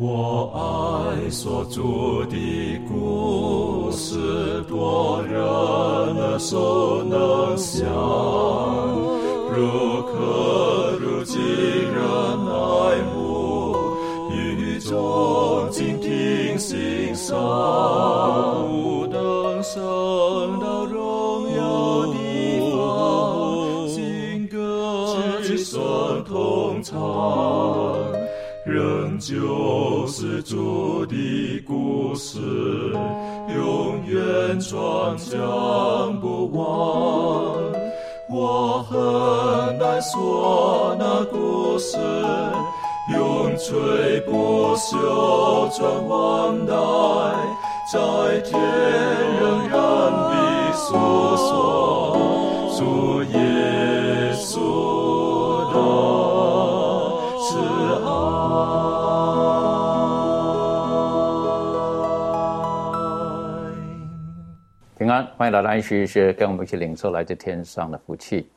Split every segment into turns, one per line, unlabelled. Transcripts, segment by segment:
我爱所著的故事，多人能所能想，如可如今人爱慕，宇宙静听心声，主的故事，永远传讲不完。我很难说那故事，永垂不朽传万代，在天仍然的诉说主耶
欢迎来到安息学，跟我们一起领受来自天上的福气。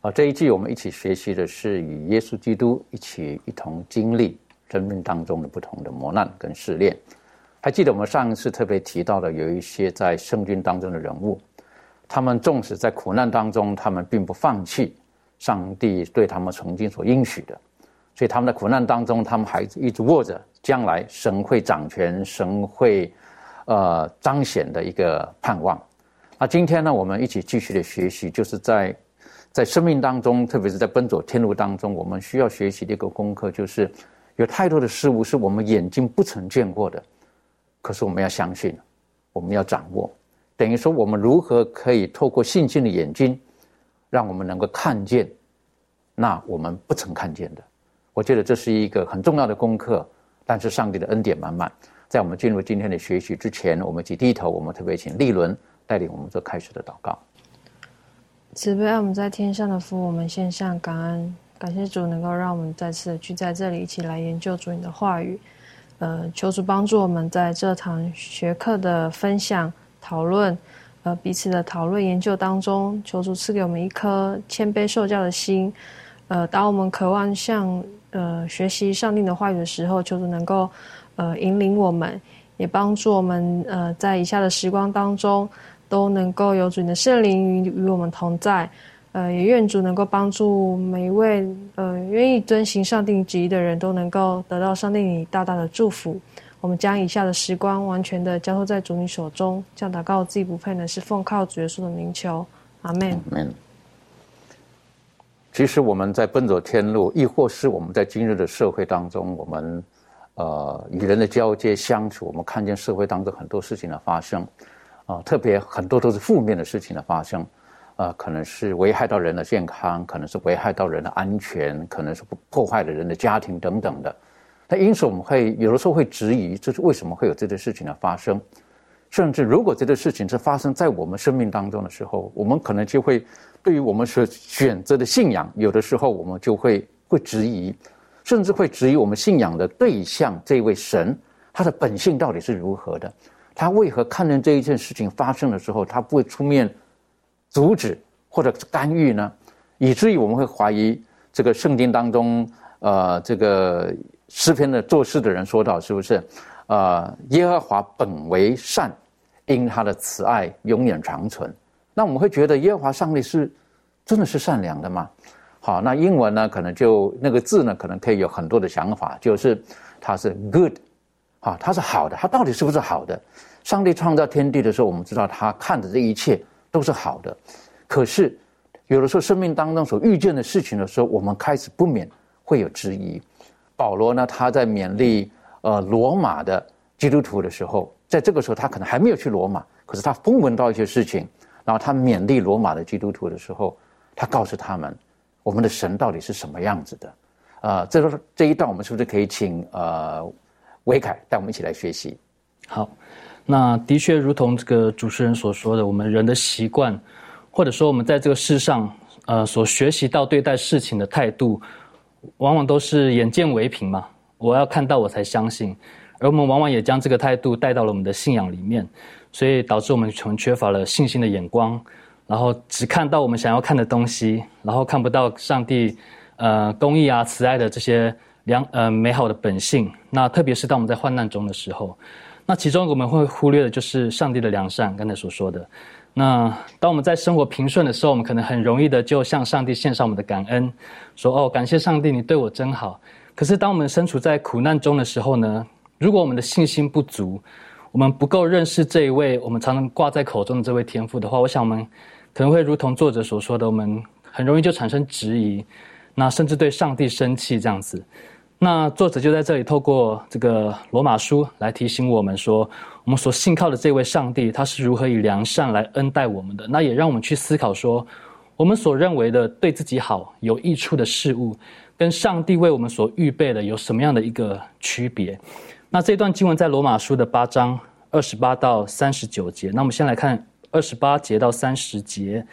啊，这一季我们一起学习的是与耶稣基督一起一同经历生命当中的不同的磨难跟试炼。还记得我们上一次特别提到的，有一些在圣经当中的人物，他们纵使在苦难当中，他们并不放弃上帝对他们曾经所应许的，所以他们的苦难当中，他们还一直握着将来神会掌权、神会呃彰显的一个盼望。那今天呢，我们一起继续的学习，就是在在生命当中，特别是在奔走天路当中，我们需要学习的一个功课，就是有太多的事物是我们眼睛不曾见过的，可是我们要相信，我们要掌握，等于说我们如何可以透过信心的眼睛，让我们能够看见那我们不曾看见的。我觉得这是一个很重要的功课，但是上帝的恩典满满。在我们进入今天的学习之前，我们一起低头，我们特别请立伦带领我们做开始的祷告。
慈悲爱我们在天上的父，我们献上感恩，感谢主能够让我们再次的聚在这里，一起来研究主你的话语。呃，求主帮助我们在这堂学课的分享、讨论，呃，彼此的讨论研究当中，求主赐给我们一颗谦卑受教的心。呃，当我们渴望向呃学习上帝的话语的时候，求主能够呃引领我们，也帮助我们呃在以下的时光当中。都能够有主你的圣灵与与我们同在，呃，也愿主能够帮助每一位呃愿意遵行上帝旨意的人都能够得到上帝你大大的祝福。我们将以下的时光完全的交托在主你手中，这样祷告自己不配呢，是奉靠主耶稣的名求，阿门。
门。其实我们在奔走天路，亦或是我们在今日的社会当中，我们呃与人的交接相处，我们看见社会当中很多事情的发生。啊，特别很多都是负面的事情的发生，啊，可能是危害到人的健康，可能是危害到人的安全，可能是破坏了人的家庭等等的。那因此我们会有的时候会质疑，这是为什么会有这些事情的发生？甚至如果这个事情是发生在我们生命当中的时候，我们可能就会对于我们所选择的信仰，有的时候我们就会会质疑，甚至会质疑我们信仰的对象这位神，他的本性到底是如何的。他为何看见这一件事情发生的时候，他不会出面阻止或者干预呢？以至于我们会怀疑这个圣经当中，呃，这个诗篇的做事的人说到，是不是？呃，耶和华本为善，因他的慈爱永远长存。那我们会觉得耶和华上帝是真的是善良的吗？好，那英文呢，可能就那个字呢，可能可以有很多的想法，就是它是 good。啊，它是好的，它到底是不是好的？上帝创造天地的时候，我们知道他看的这一切都是好的。可是，有的时候生命当中所遇见的事情的时候，我们开始不免会有质疑。保罗呢，他在勉励呃罗马的基督徒的时候，在这个时候他可能还没有去罗马，可是他风闻到一些事情，然后他勉励罗马的基督徒的时候，他告诉他们，我们的神到底是什么样子的？啊，这个这一段我们是不是可以请呃？维凯带我们一起来学习。
好，那的确如同这个主持人所说的，我们人的习惯，或者说我们在这个世上，呃，所学习到对待事情的态度，往往都是眼见为凭嘛。我要看到我才相信，而我们往往也将这个态度带到了我们的信仰里面，所以导致我们从缺乏了信心的眼光，然后只看到我们想要看的东西，然后看不到上帝，呃，公义啊、慈爱的这些。良呃美好的本性。那特别是当我们在患难中的时候，那其中我们会忽略的就是上帝的良善。刚才所说的，那当我们在生活平顺的时候，我们可能很容易的就向上帝献上我们的感恩，说哦，感谢上帝，你对我真好。可是当我们身处在苦难中的时候呢，如果我们的信心不足，我们不够认识这一位我们常常挂在口中的这位天父的话，我想我们可能会如同作者所说的，我们很容易就产生质疑，那甚至对上帝生气这样子。那作者就在这里透过这个罗马书来提醒我们说，我们所信靠的这位上帝他是如何以良善来恩待我们的。那也让我们去思考说，我们所认为的对自己好有益处的事物，跟上帝为我们所预备的有什么样的一个区别？那这段经文在罗马书的八章二十八到三十九节。那我们先来看二十八节到三十节，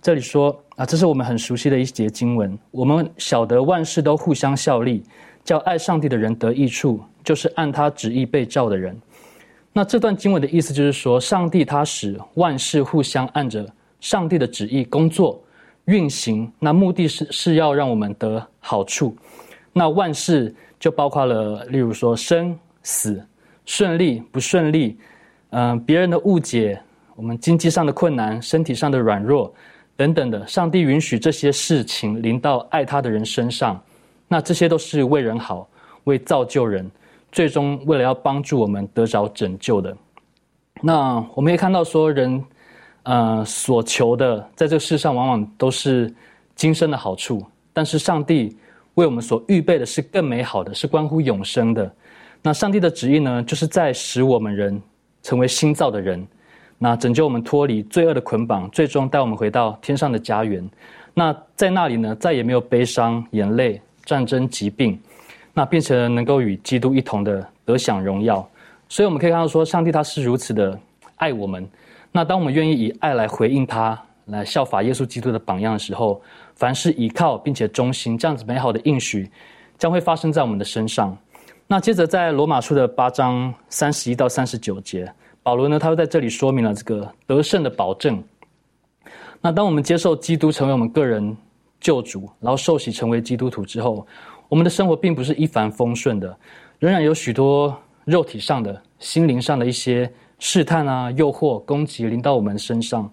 这里说啊，这是我们很熟悉的一节经文。我们晓得万事都互相效力，叫爱上帝的人得益处，就是按他旨意被召的人。那这段经文的意思就是说，上帝他使万事互相按着上帝的旨意工作运行，那目的是是要让我们得好处。那万事就包括了，例如说生。死，顺利不顺利，嗯，别人的误解，我们经济上的困难，身体上的软弱，等等的，上帝允许这些事情临到爱他的人身上，那这些都是为人好，为造就人，最终为了要帮助我们得着拯救的。那我们也看到说，人，呃，所求的，在这世上往往都是今生的好处，但是上帝为我们所预备的是更美好的，是关乎永生的。那上帝的旨意呢，就是在使我们人成为新造的人，那拯救我们脱离罪恶的捆绑，最终带我们回到天上的家园。那在那里呢，再也没有悲伤、眼泪、战争、疾病，那变成能够与基督一同的得享荣耀。所以我们可以看到，说上帝他是如此的爱我们。那当我们愿意以爱来回应他，来效法耶稣基督的榜样的时候，凡是依靠并且忠心，这样子美好的应许将会发生在我们的身上。那接着在罗马书的八章三十一到三十九节，保罗呢，他又在这里说明了这个得胜的保证。那当我们接受基督成为我们个人救主，然后受洗成为基督徒之后，我们的生活并不是一帆风顺的，仍然有许多肉体上的、心灵上的一些试探啊、诱惑、攻击临到我们身上，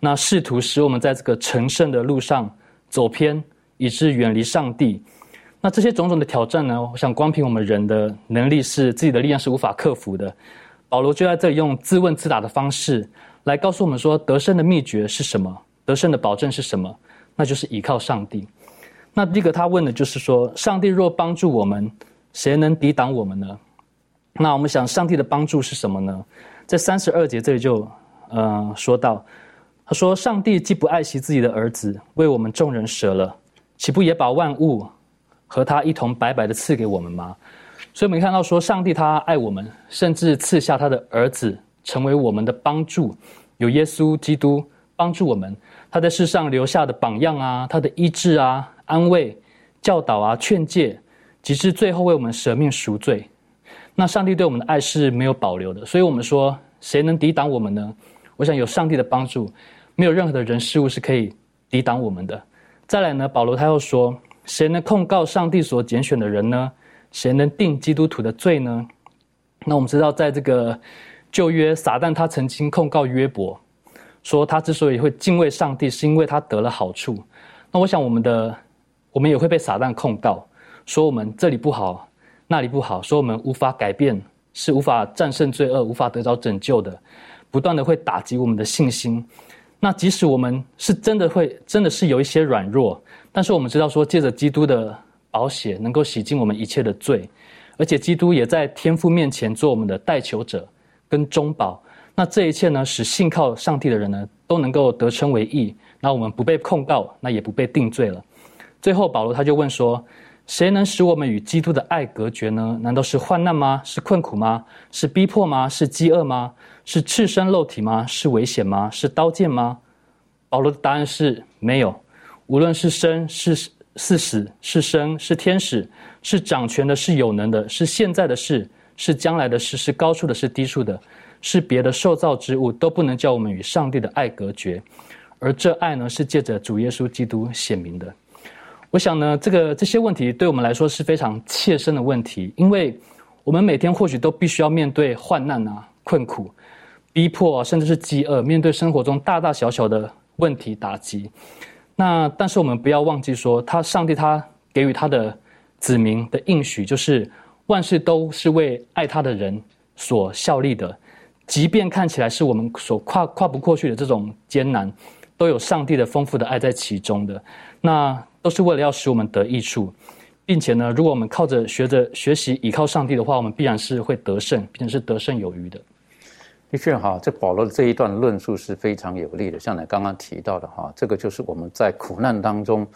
那试图使我们在这个成圣的路上走偏，以致远离上帝。那这些种种的挑战呢？我想，光凭我们人的能力是自己的力量是无法克服的。保罗就在这里用自问自答的方式来告诉我们说，得胜的秘诀是什么？得胜的保证是什么？那就是依靠上帝。那第一个他问的就是说，上帝若帮助我们，谁能抵挡我们呢？那我们想，上帝的帮助是什么呢？在三十二节这里就呃说到，他说：“上帝既不爱惜自己的儿子，为我们众人舍了，岂不也把万物？”和他一同白白的赐给我们吗？所以我们看到说，上帝他爱我们，甚至赐下他的儿子成为我们的帮助，有耶稣基督帮助我们，他在世上留下的榜样啊，他的医治啊、安慰、教导啊、劝诫，直至最后为我们舍命赎罪。那上帝对我们的爱是没有保留的，所以我们说，谁能抵挡我们呢？我想有上帝的帮助，没有任何的人事物是可以抵挡我们的。再来呢，保罗他又说。谁能控告上帝所拣选的人呢？谁能定基督徒的罪呢？那我们知道，在这个旧约，撒旦他曾经控告约伯，说他之所以会敬畏上帝，是因为他得了好处。那我想，我们的我们也会被撒旦控告，说我们这里不好，那里不好，说我们无法改变，是无法战胜罪恶，无法得到拯救的，不断的会打击我们的信心。那即使我们是真的会，真的是有一些软弱。但是我们知道，说借着基督的宝血能够洗净我们一切的罪，而且基督也在天父面前做我们的代求者跟中保。那这一切呢，使信靠上帝的人呢，都能够得称为义。那我们不被控告，那也不被定罪了。最后保罗他就问说：谁能使我们与基督的爱隔绝呢？难道是患难吗？是困苦吗？是逼迫吗？是饥饿吗？是赤身肉体吗？是危险吗？是刀剑吗？保罗的答案是没有。无论是生是是死是生是天使是掌权的是有能的是现在的事是将来的事是高处的是低处的是别的受造之物都不能叫我们与上帝的爱隔绝，而这爱呢是借着主耶稣基督显明的。我想呢，这个这些问题对我们来说是非常切身的问题，因为我们每天或许都必须要面对患难啊、困苦、逼迫，甚至是饥饿，面对生活中大大小小的问题打击。那但是我们不要忘记说，他上帝他给予他的子民的应许，就是万事都是为爱他的人所效力的，即便看起来是我们所跨跨不过去的这种艰难，都有上帝的丰富的爱在其中的。那都是为了要使我们得益处，并且呢，如果我们靠着学着学习依靠上帝的话，我们必然是会得胜，并且是得胜有余的。
的确哈，这保罗的这一段论述是非常有力的。像你刚刚提到的哈，这个就是我们在苦难当中，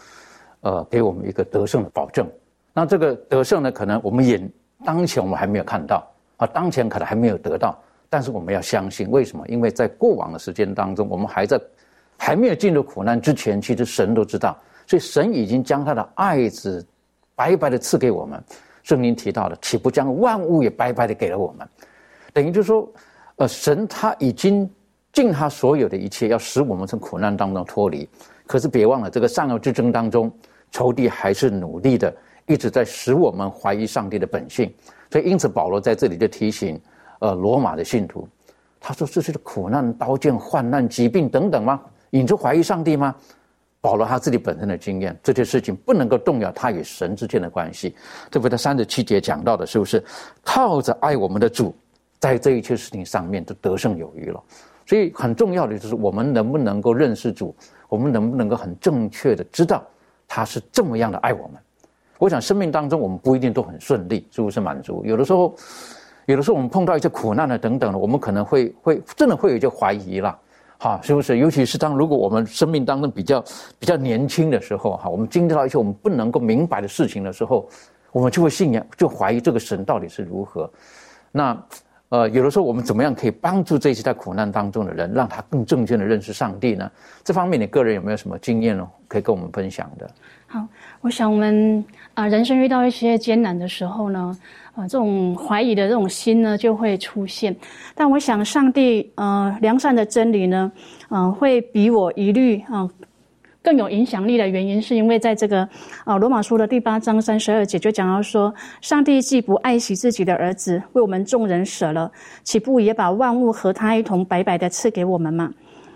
呃，给我们一个得胜的保证。那这个得胜呢，可能我们眼当前我们还没有看到啊，当前可能还没有得到，但是我们要相信，为什么？因为在过往的时间当中，我们还在还没有进入苦难之前，其实神都知道。所以神已经将他的爱子白白的赐给我们，圣经提到的，岂不将万物也白白的给了我们？等于就是说，呃，神他已经尽他所有的一切，要使我们从苦难当中脱离。可是别忘了，这个善恶之争当中，仇敌还是努力的，一直在使我们怀疑上帝的本性。所以，因此保罗在这里就提醒，呃，罗马的信徒，他说：“这是苦难、刀剑、患难、疾病等等吗？引出怀疑上帝吗？”保罗他自己本身的经验，这些事情不能够动摇他与神之间的关系。这不在三十七节讲到的，是不是靠着爱我们的主，在这一切事情上面都得胜有余了？所以很重要的就是我们能不能够认识主，我们能不能够很正确的知道他是这么样的爱我们？我想生命当中我们不一定都很顺利，是不是满足？有的时候，有的时候我们碰到一些苦难的等等的，我们可能会会真的会有一些怀疑了。哈，是不是？尤其是当如果我们生命当中比较比较年轻的时候，哈，我们经历到一些我们不能够明白的事情的时候，我们就会信仰，就怀疑这个神到底是如何。那，呃，有的时候我们怎么样可以帮助这些在苦难当中的人，让他更正确的认识上帝呢？这方面你个人有没有什么经验呢？可以跟我们分享的？
好，我想我们啊，人生遇到一些艰难的时候呢。啊，这种怀疑的这种心呢，就会出现。但我想，上帝呃良善的真理呢，嗯，会比我疑虑啊更有影响力的原因，是因为在这个啊罗马书的第八章三十二节就讲到说，上帝既不爱惜自己的儿子，为我们众人舍了，岂不也把万物和他一同白白的赐给我们吗？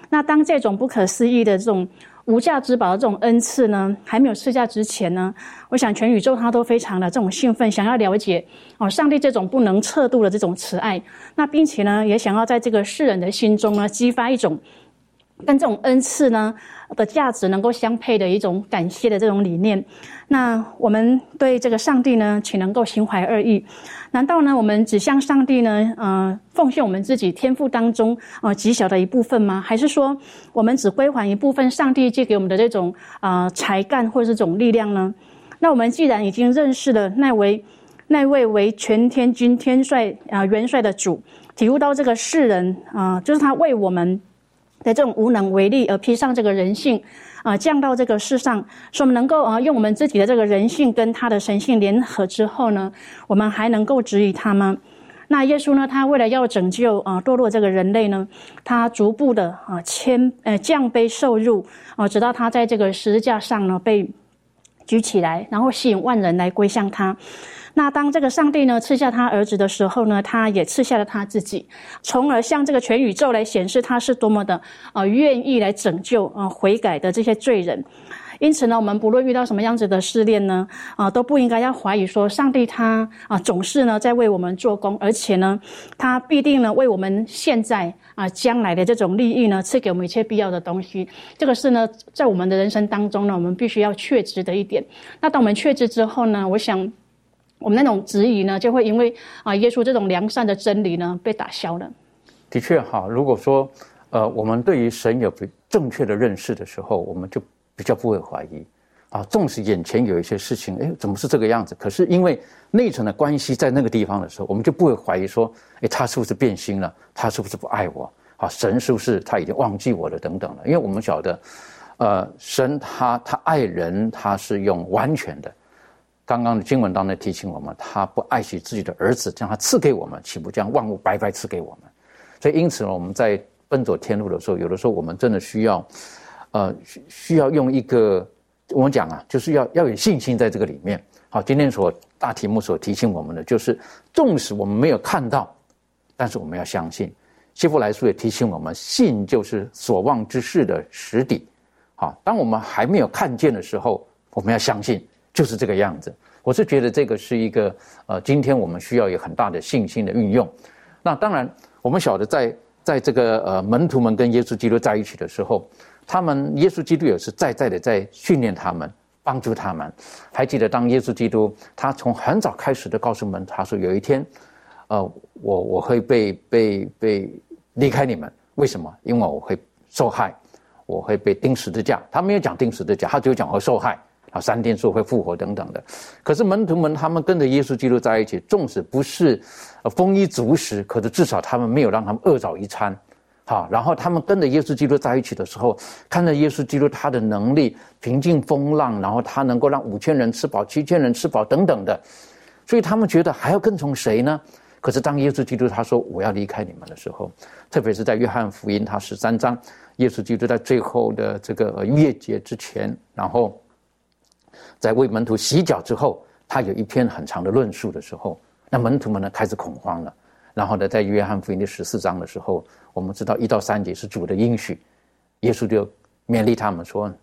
那当这种不可思议的这种。无价之宝的这种恩赐呢，还没有赐下之前呢，我想全宇宙他都非常的这种兴奋，想要了解哦，上帝这种不能测度的这种慈爱，那并且呢，也想要在这个世人的心中呢，激发一种跟这种恩赐呢的价值能够相配的一种感谢的这种理念。那我们对这个上帝呢，岂能够心怀恶意？难道呢，我们只向上帝呢，呃，奉献我们自己天赋当中啊极小的一部分吗？还是说，我们只归还一部分上帝借给我们的这种啊才干或者这种力量呢？那我们既然已经认识了那位那位为全天军天帅啊元帅的主，体悟到这个世人啊，就是他为我们的这种无能为力而披上这个人性。啊，降到这个世上，说我们能够啊，用我们自己的这个人性跟他的神性联合之后呢，我们还能够指引他吗？那耶稣呢，他为了要拯救啊堕落这个人类呢，他逐步的啊谦呃降卑受辱啊，直到他在这个十字架上呢被举起来，然后吸引万人来归向他。那当这个上帝呢赐下他儿子的时候呢，他也赐下了他自己，从而向这个全宇宙来显示他是多么的啊愿意来拯救啊悔改的这些罪人。因此呢，我们不论遇到什么样子的试炼呢，啊都不应该要怀疑说上帝他啊总是呢在为我们做工，而且呢他必定呢为我们现在啊将来的这种利益呢赐给我们一切必要的东西。这个是呢在我们的人生当中呢，我们必须要确知的一点。那当我们确知之后呢，我想。我们那种质疑呢，就会因为啊，耶稣这种良善的真理呢，被打消了。
的确哈，如果说呃，我们对于神有正确的认识的时候，我们就比较不会怀疑啊。纵使眼前有一些事情，哎，怎么是这个样子？可是因为内层的关系在那个地方的时候，我们就不会怀疑说，哎，他是不是变心了？他是不是不爱我？啊，神是不是他已经忘记我了？等等了。因为我们晓得，呃，神他他爱人，他是用完全的。刚刚的经文当中提醒我们，他不爱惜自己的儿子，将他赐给我们，岂不将万物白白赐给我们？所以因此呢，我们在奔走天路的时候，有的时候我们真的需要，呃，需需要用一个我们讲啊，就是要要有信心在这个里面。好，今天所大题目所提醒我们的，就是纵使我们没有看到，但是我们要相信。希伯来书也提醒我们，信就是所望之事的实底。好，当我们还没有看见的时候，我们要相信，就是这个样子。我是觉得这个是一个呃，今天我们需要有很大的信心的运用。那当然，我们晓得在在这个呃门徒们跟耶稣基督在一起的时候，他们耶稣基督也是在在的在训练他们。帮助他们，还记得当耶稣基督他从很早开始的告诉们，他说有一天，呃，我我会被被被离开你们，为什么？因为我会受害，我会被钉十字架。他没有讲钉十字架，他只有讲会受害啊，三天后会复活等等的。可是门徒们他们跟着耶稣基督在一起，纵使不是丰衣足食，可是至少他们没有让他们饿着一餐。好，然后他们跟着耶稣基督在一起的时候，看着耶稣基督他的能力平静风浪，然后他能够让五千人吃饱，七千人吃饱等等的，所以他们觉得还要跟从谁呢？可是当耶稣基督他说我要离开你们的时候，特别是在约翰福音他十三章，耶稣基督在最后的这个月节之前，然后在为门徒洗脚之后，他有一篇很长的论述的时候，那门徒们呢开始恐慌了。然后呢，在约翰福音第十四章的时候，我们知道一到三节是主的应许，耶稣就勉励他们说：“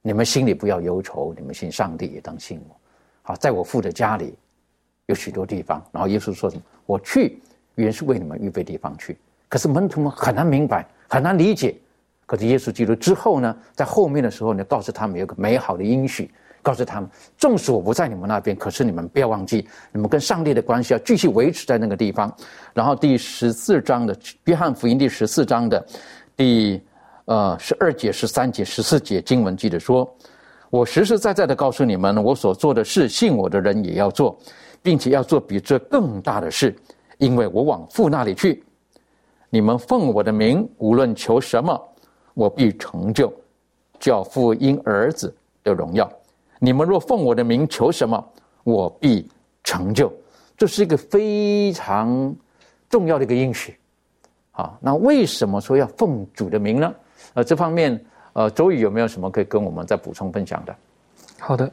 你们心里不要忧愁，你们信上帝也当信我。好，在我父的家里有许多地方。”然后耶稣说什么：“我去原是为你们预备地方去。”可是门徒们很难明白，很难理解。可是耶稣基督之后呢，在后面的时候呢，告诉他们有个美好的应许。告诉他们，纵使我不在你们那边，可是你们不要忘记，你们跟上帝的关系要继续维持在那个地方。然后第十四章的约翰福音第十四章的第呃十二节、十三节、十四节经文记得说：“我实实在在的告诉你们，我所做的事，信我的人也要做，并且要做比这更大的事，因为我往父那里去。你们奉我的名，无论求什么，我必成就，叫父因儿子的荣耀。”你们若奉我的名求什么，我必成就。这是一个非常重要的一个应许。好，那为什么说要奉主的名呢？呃，这方面，呃，周宇有没有什么可以跟我们再补充分享的？
好的，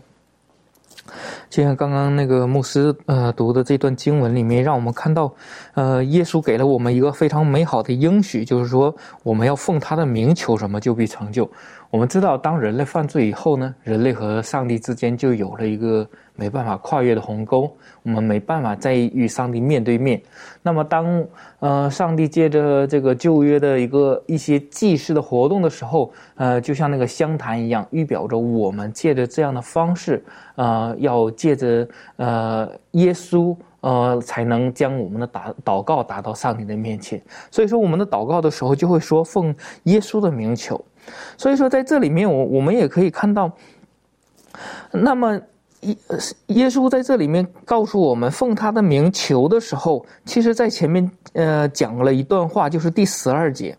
就像刚刚那个牧师呃读的这段经文里面，让我们看到，呃，耶稣给了我们一个非常美好的应许，就是说我们要奉他的名求什么，就必成就。我们知道，当人类犯罪以后呢，人类和上帝之间就有了一个没办法跨越的鸿沟，我们没办法再与上帝面对面。那么，当呃上帝借着这个旧约的一个一些祭祀的活动的时候，呃，就像那个香坛一样，预表着我们借着这样的方式，呃，要借着呃耶稣，呃，才能将我们的祷祷告达到上帝的面前。所以说，我们的祷告的时候就会说奉耶稣的名求。所以说，在这里面，我我们也可以看到，那么耶耶稣在这里面告诉我们，奉他的名求的时候，其实在前面呃讲了一段话，就是第十二节。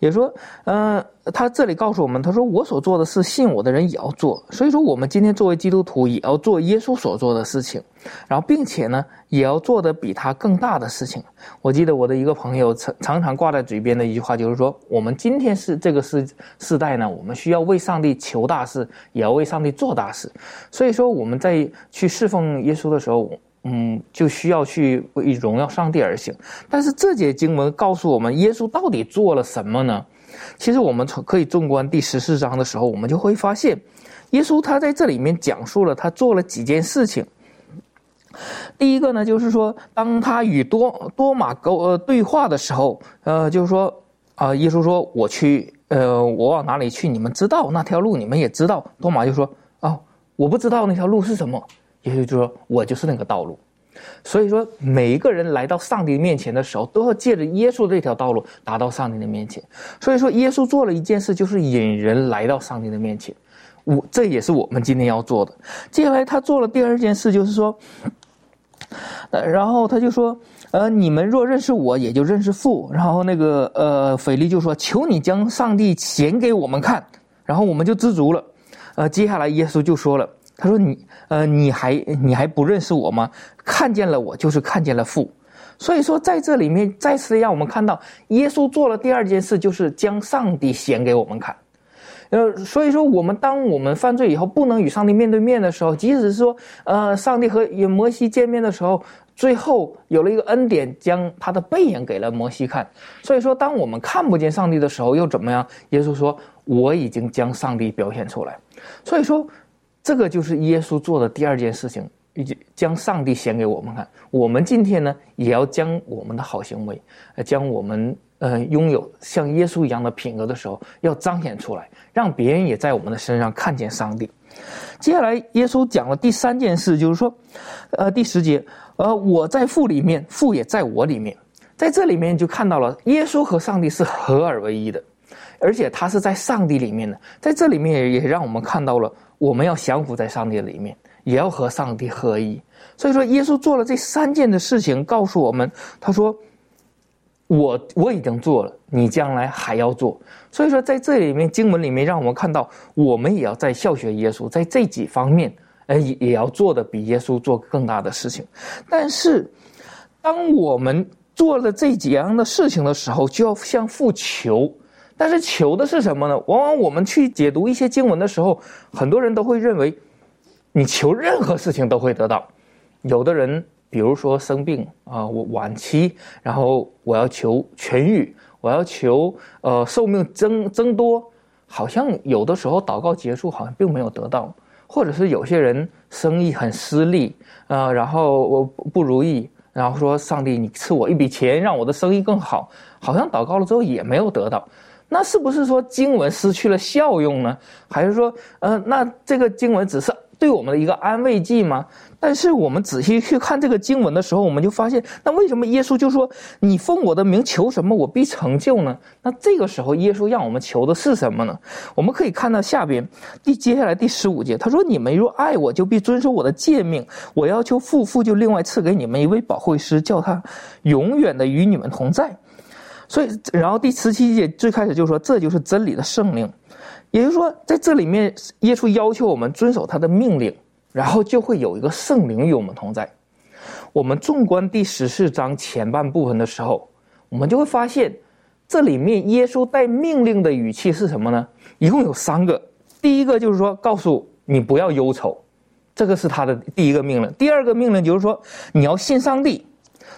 也说，呃，他这里告诉我们，他说我所做的事，信我的人也要做。所以说，我们今天作为基督徒，也要做耶稣所做的事情，然后并且呢，也要做的比他更大的事情。我记得我的一个朋友常常常挂在嘴边的一句话，就是说，我们今天是这个世世代呢，我们需要为上帝求大事，也要为上帝做大事。所以说，我们在去侍奉耶稣的时候。嗯，就需要去为荣耀上帝而行。但是这节经文告诉我们，耶稣到底做了什么呢？其实我们从可以纵观第十四章的时候，我们就会发现，耶稣他在这里面讲述了他做了几件事情。第一个呢，就是说，当他与多多马沟呃对话的时候，呃，就是说啊，耶稣说：“我去，呃，我往哪里去？你们知道那条路，你们也知道。”多马就说：“哦，我不知道那条路是什么。”也就是说，我就是那个道路。所以说，每一个人来到上帝面前的时候，都要借着耶稣这条道路达到上帝的面前。所以说，耶稣做了一件事，就是引人来到上帝的面前。我这也是我们今天要做的。接下来，他做了第二件事，就是说，然后他就说，呃，你们若认识我，也就认识父。然后那个呃，腓力就说，求你将上帝显给我们看，然后我们就知足了。呃，接下来耶稣就说了。他说：“你，呃，你还你还不认识我吗？看见了我，就是看见了父。所以说，在这里面再次让我们看到，耶稣做了第二件事，就是将上帝显给我们看。呃，所以说我们当我们犯罪以后不能与上帝面对面的时候，即使是说，呃，上帝和摩西见面的时候，最后有了一个恩典，将他的背影给了摩西看。所以说，当我们看不见上帝的时候，又怎么样？耶稣说：“我已经将上帝表现出来。”所以说，这个就是耶稣做的第二件事情，以及将上帝显给我们看。我们今天呢，也要将我们的好行为，呃，将我们。呃，拥有像耶稣一样的品格的时候，要彰显出来，让别人也在我们的身上看见上帝。接下来，耶稣讲了第三件事，就是说，呃，第十节，呃，我在父里面，父也在我里面，在这里面就看到了耶稣和上帝是合而为一的，而且他是在上帝里面的，在这里面也也让我们看到了我们要降服在上帝里面，也要和上帝合一。所以说，耶稣做了这三件的事情，告诉我们，他说。我我已经做了，你将来还要做。所以说，在这里面经文里面，让我们看到，我们也要在效学耶稣，在这几方面，呃，也也要做的比耶稣做更大的事情。但是，当我们做了这几样的事情的时候，就要向父求。但是求的是什么呢？往往我们去解读一些经文的时候，很多人都会认为，你求任何事情都会得到。有的人。比如说生病啊，我晚期，然后我要求痊愈，我要求呃寿命增增多，好像有的时候祷告结束，好像并没有得到，或者是有些人生意很失利啊，然后我不如意，然后说上帝你赐我一笔钱，让我的生意更好，好像祷告了之后也没有得到，那是不是说经文失去了效用呢？还是说，呃，那这个经文只是？对我们的一个安慰剂吗？但是我们仔细去看这个经文的时候，我们就发现，那为什么耶稣就说：“你奉我的名求什么，我必成就呢？”那这个时候，耶稣让我们求的是什么呢？我们可以看到下边第接下来第十五节，他说：“你们若爱我，就必遵守我的诫命。我要求父，父就另外赐给你们一位保惠师，叫他永远的与你们同在。”所以，然后第十七节最开始就说：“这就是真理的圣灵。”也就是说，在这里面，耶稣要求我们遵守他的命令，然后就会有一个圣灵与我们同在。我们纵观第十四章前半部分的时候，我们就会发现，这里面耶稣带命令的语气是什么呢？一共有三个。第一个就是说，告诉你不要忧愁，这个是他的第一个命令。第二个命令就是说，你要信上帝。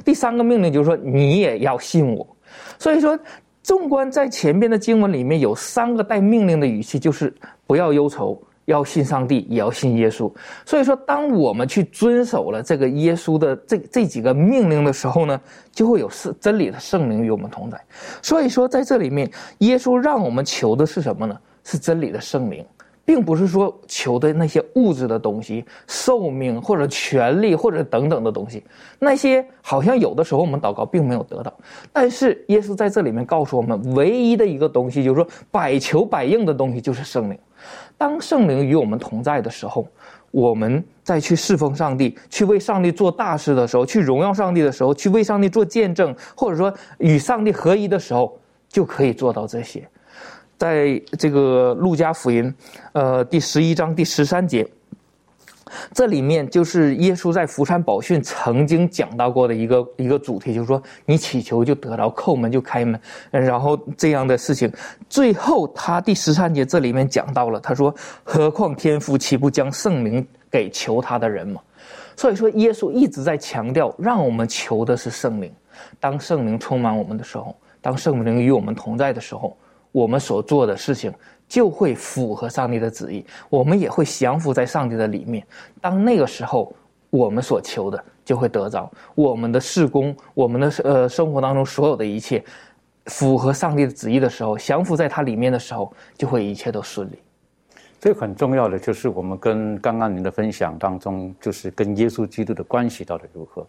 第三个命令就是说，你也要信我。所以说。纵观在前边的经文里面有三个带命令的语气，就是不要忧愁，要信上帝，也要信耶稣。所以说，当我们去遵守了这个耶稣的这这几个命令的时候呢，就会有是真理的圣灵与我们同在。所以说，在这里面，耶稣让我们求的是什么呢？是真理的圣灵。并不是说求的那些物质的东西、寿命或者权利或者等等的东西，那些好像有的时候我们祷告并没有得到。但是耶稣在这里面告诉我们，唯一的一个东西就是说百求百应的东西就是圣灵。当圣灵与我们同在的时候，我们再去侍奉上帝、去为上帝做大事的时候、去荣耀上帝的时候、去为上帝做见证，或者说与上帝合一的时候，就可以做到这些。在这个路加福音，呃，第十一章第十三节，这里面就是耶稣在福山宝训曾经讲到过的一个一个主题，就是说你祈求就得到，叩门就开门，然后这样的事情。最后他第十三节这里面讲到了，他说：“何况天父岂不将圣灵给求他的人吗？”所以说，耶稣一直在强调，让我们求的是圣灵。当圣灵充满我们的时候，当圣灵与我们同在的时候。我们所做的事情就会符合上帝的旨意，我们也会降服在上帝的里面。当那个时候，我们所求的就会得着。我们的事工，我们的呃生活当中所有的一切，符合上帝的旨意的时候，降服在它里面的时候，就会一切都顺利。
这很重要的就是我们跟刚刚您的分享当中，就是跟耶稣基督的关系到底如何？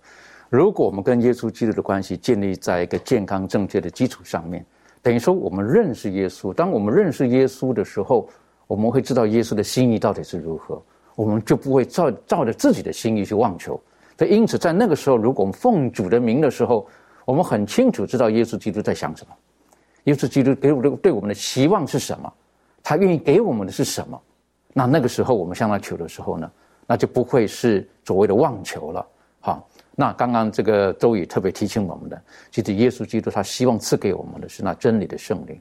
如果我们跟耶稣基督的关系建立在一个健康正确的基础上面。等于说，我们认识耶稣。当我们认识耶稣的时候，我们会知道耶稣的心意到底是如何，我们就不会照照着自己的心意去妄求。所以，因此在那个时候，如果我们奉主的名的时候，我们很清楚知道耶稣基督在想什么，耶稣基督给我的对我们的期望是什么，他愿意给我们的是什么。那那个时候，我们向他求的时候呢，那就不会是所谓的妄求了，哈。那刚刚这个周宇特别提醒我们的，其实耶稣基督他希望赐给我们的是那真理的圣灵，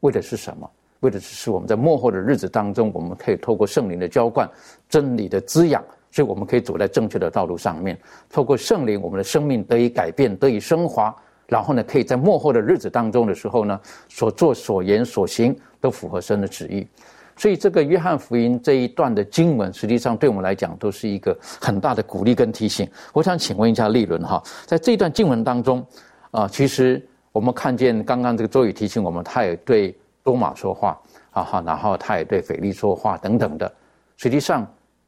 为的是什么？为的是我们在幕后的日子当中，我们可以透过圣灵的浇灌、真理的滋养，所以我们可以走在正确的道路上面。透过圣灵，我们的生命得以改变、得以升华，然后呢，可以在幕后的日子当中的时候呢，所做所言所行都符合神的旨意。所以，这个约翰福音这一段的经文，实际上对我们来讲都是一个很大的鼓励跟提醒。我想请问一下利伦哈，在这一段经文当中，啊，其实我们看见刚刚这个周宇提醒我们，他也对多马说话，啊哈，然后他也对腓力说话等等的。实际上，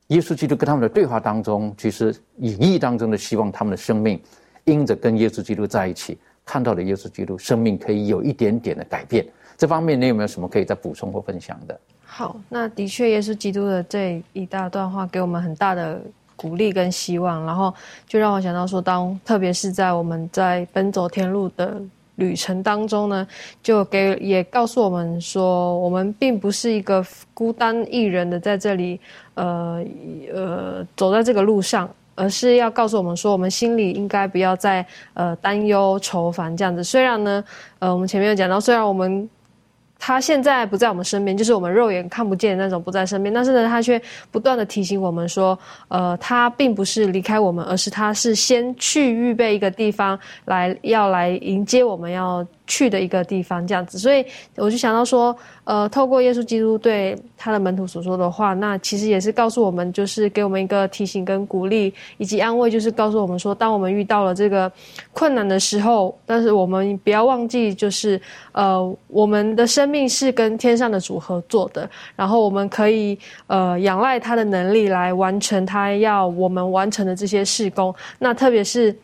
耶稣基督跟他们的对话当中，其实隐意当中的希望他们的生命因着跟耶稣基督在一起，看到了耶稣基督，生命可以有一点点的改变。这方面你有没有什么可以再补充或分享的？
好，那的确，耶稣基督的这一大段话给我们很大的鼓励跟希望，然后就让我想到说，当特别是在我们在奔走天路的旅程当中呢，就给也告诉我们说，我们并不是一个孤单一人的在这里，呃呃，走在这个路上，而是要告诉我们说，我们心里应该不要再呃担忧愁烦这样子。虽然呢，呃，我们前面有讲到，虽然我们。他现在不在我们身边，就是我们肉眼看不见的那种不在身边。但是呢，他却不断的提醒我们说，呃，他并不是离开我们，而是他是先去预备一个地方来，要来迎接我们要。去的一个地方，这样子，所以我就想到说，呃，透过耶稣基督对他的门徒所说的话，那其实也是告诉我们，就是给我们一个提醒跟鼓励，以及安慰，就是告诉我们说，当我们遇到了这个困难的时候，但是我们不要忘记，就是呃，我们的生命是跟天上的主合作的，然后我们可以呃仰赖他的能力来完成他要我们完成的这些事工，那特别是。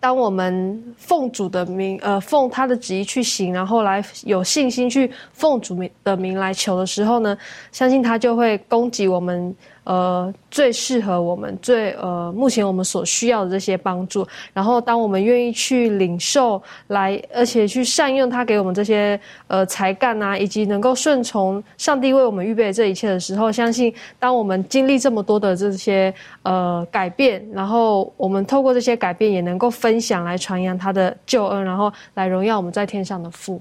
当我们奉主的名，呃，奉他的旨意去行，然后来有信心去奉主的名来求的时候呢，相信他就会供给我们。呃，最适合我们最呃，目前我们所需要的这些帮助。然后，当我们愿意去领受来，而且去善用他给我们这些呃才干啊，以及能够顺从上帝为我们预备这一切的时候，相信当我们经历这么多的这些呃改变，然后我们透过这些改变，也能够分享来传扬他的救恩，然后来荣耀我们在天上的父。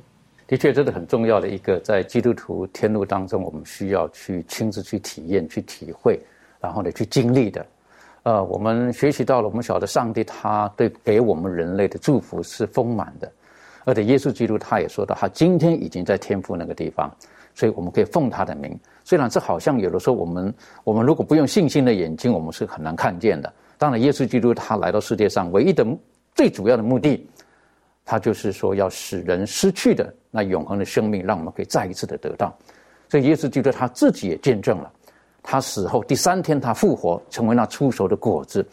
的确，这是很重要的一个，在基督徒天路当中，我们需要去亲自去体验、去体会，然后呢，去经历的。呃，我们学习到了，我们晓得上帝他对给我们人类的祝福是丰满的，而且耶稣基督他也说到，他今天已经在天父那个地方，所以我们可以奉他的名。虽然这好像有的时候，我们我们如果不用信心的眼睛，我们是很难看见的。当然，耶稣基督他来到世界上，唯一的最主要的目的。他就是说，要使人失去的那永恒的生命，让我们可以再一次的得到。所以耶稣基督他自己也见证了，他死后第三天他复活，成为那出熟的果子。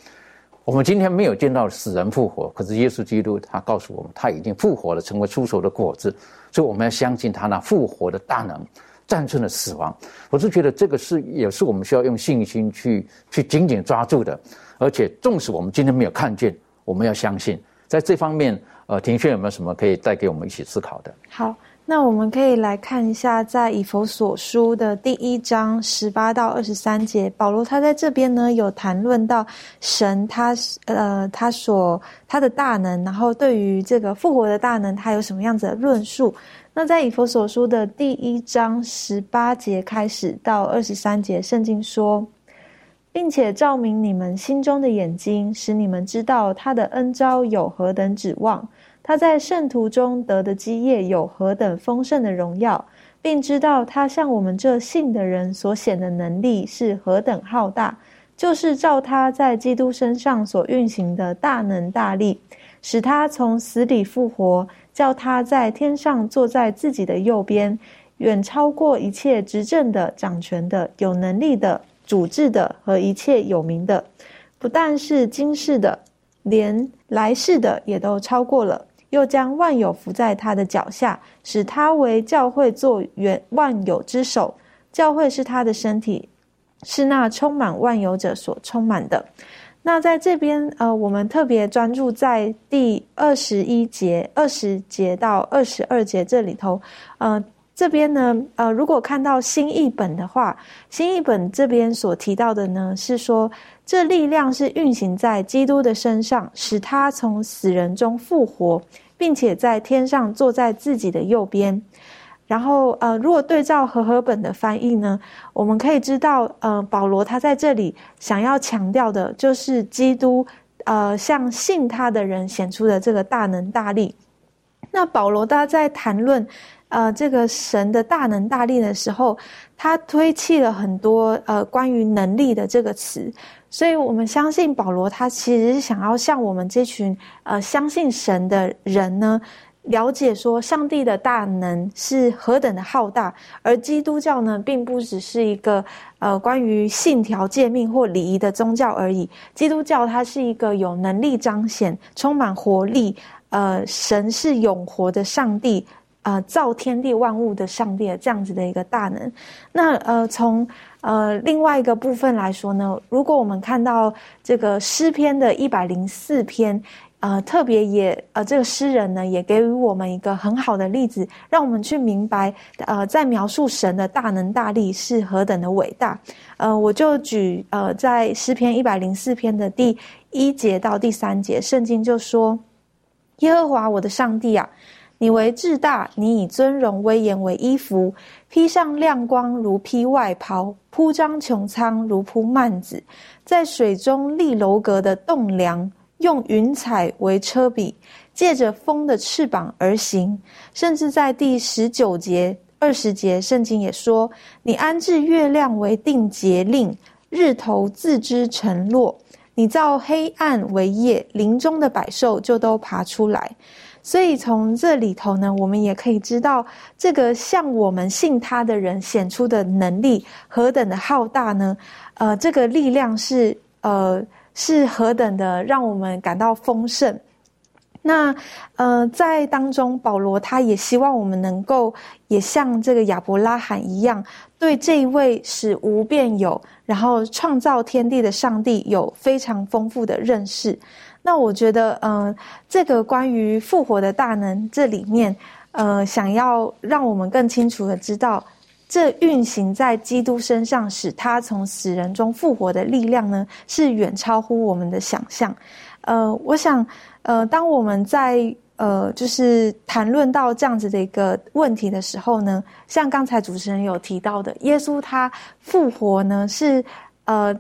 我们今天没有见到死人复活，可是耶稣基督他告诉我们，他已经复活了，成为出熟的果子。所以我们要相信他那复活的大能，战胜了死亡。我是觉得这个是也是我们需要用信心去去紧紧抓住的。而且纵使我们今天没有看见，我们要相信，在这方面。呃，庭轩有没有什么可以带给我们一起思考的？
好，那我们可以来看一下，在以弗所书的第一章十八到二十三节，保罗他在这边呢有谈论到神他呃他所他的大能，然后对于这个复活的大能，他有什么样子的论述？那在以弗所书的第一章十八节开始到二十三节，圣经说。并且照明你们心中的眼睛，使你们知道他的恩招有何等指望，他在圣徒中得的基业有何等丰盛的荣耀，并知道他向我们这信的人所显的能力是何等浩大，就是照他在基督身上所运行的大能大力，使他从死里复活，叫他在天上坐在自己的右边，远超过一切执政的、掌权的、有能力的。主治的和一切有名的，不但是今世的，连来世的也都超过了。又将万有伏在他的脚下，使他为教会做原万有之首。教会是他的身体，是那充满万有者所充满的。那在这边，呃，我们特别专注在第二十一节、二十节到二十二节这里头，呃。这边呢，呃，如果看到新译本的话，新译本这边所提到的呢，是说这力量是运行在基督的身上，使他从死人中复活，并且在天上坐在自己的右边。然后呃，如果对照和合本的翻译呢，我们可以知道，呃，保罗他在这里想要强调的就是基督，呃，向信他的人显出的这个大能大力。那保罗他在谈论，呃，这个神的大能大力的时候，他推弃了很多呃关于能力的这个词。所以我们相信保罗，他其实是想要向我们这群呃相信神的人呢，了解说上帝的大能是何等的浩大，而基督教呢，并不只是一个呃关于信条诫命或礼仪的宗教而已。基督教它是一个有能力彰显、充满活力，呃，神是永活的上帝，呃，造天地万物的上帝这样子的一个大能。那呃从呃，另外一个部分来说呢，如果我们看到这个诗篇的一百零四篇，呃，特别也呃，这个诗人呢也给予我们一个很好的例子，让我们去明白，呃，在描述神的大能大力是何等的伟大。呃，我就举呃，在诗篇一百零四篇的第一节到第三节，圣经就说：“耶和华我的上帝啊。”你为至大，你以尊荣威严为衣服，披上亮光如披外袍，铺张穹苍如铺幔子，在水中立楼阁的栋梁，用云彩为车笔，借着风的翅膀而行。甚至在第十九节、二十节，圣经也说：你安置月亮为定节令，日头自知沉落。你造黑暗为夜，林中的百兽就都爬出来。所以从这里头呢，我们也可以知道，这个向我们信他的人显出的能力何等的浩大呢？呃，这个力量是呃是何等的让我们感到丰盛。那呃，在当中，保罗他也希望我们能够也像这个亚伯拉罕一样，对这一位使无变有，然后创造天地的上帝有非常丰富的认识。那我觉得，嗯，这个关于复活的大能，这里面，呃，想要让我们更清楚的知道，这运行在基督身上，使他从死人中复活的力量呢，是远超乎我们的想象。呃，我想，呃，当我们在呃，就是谈论到这样子的一个问题的时候呢，像刚才主持人有提到的，耶稣他复活呢，是呃。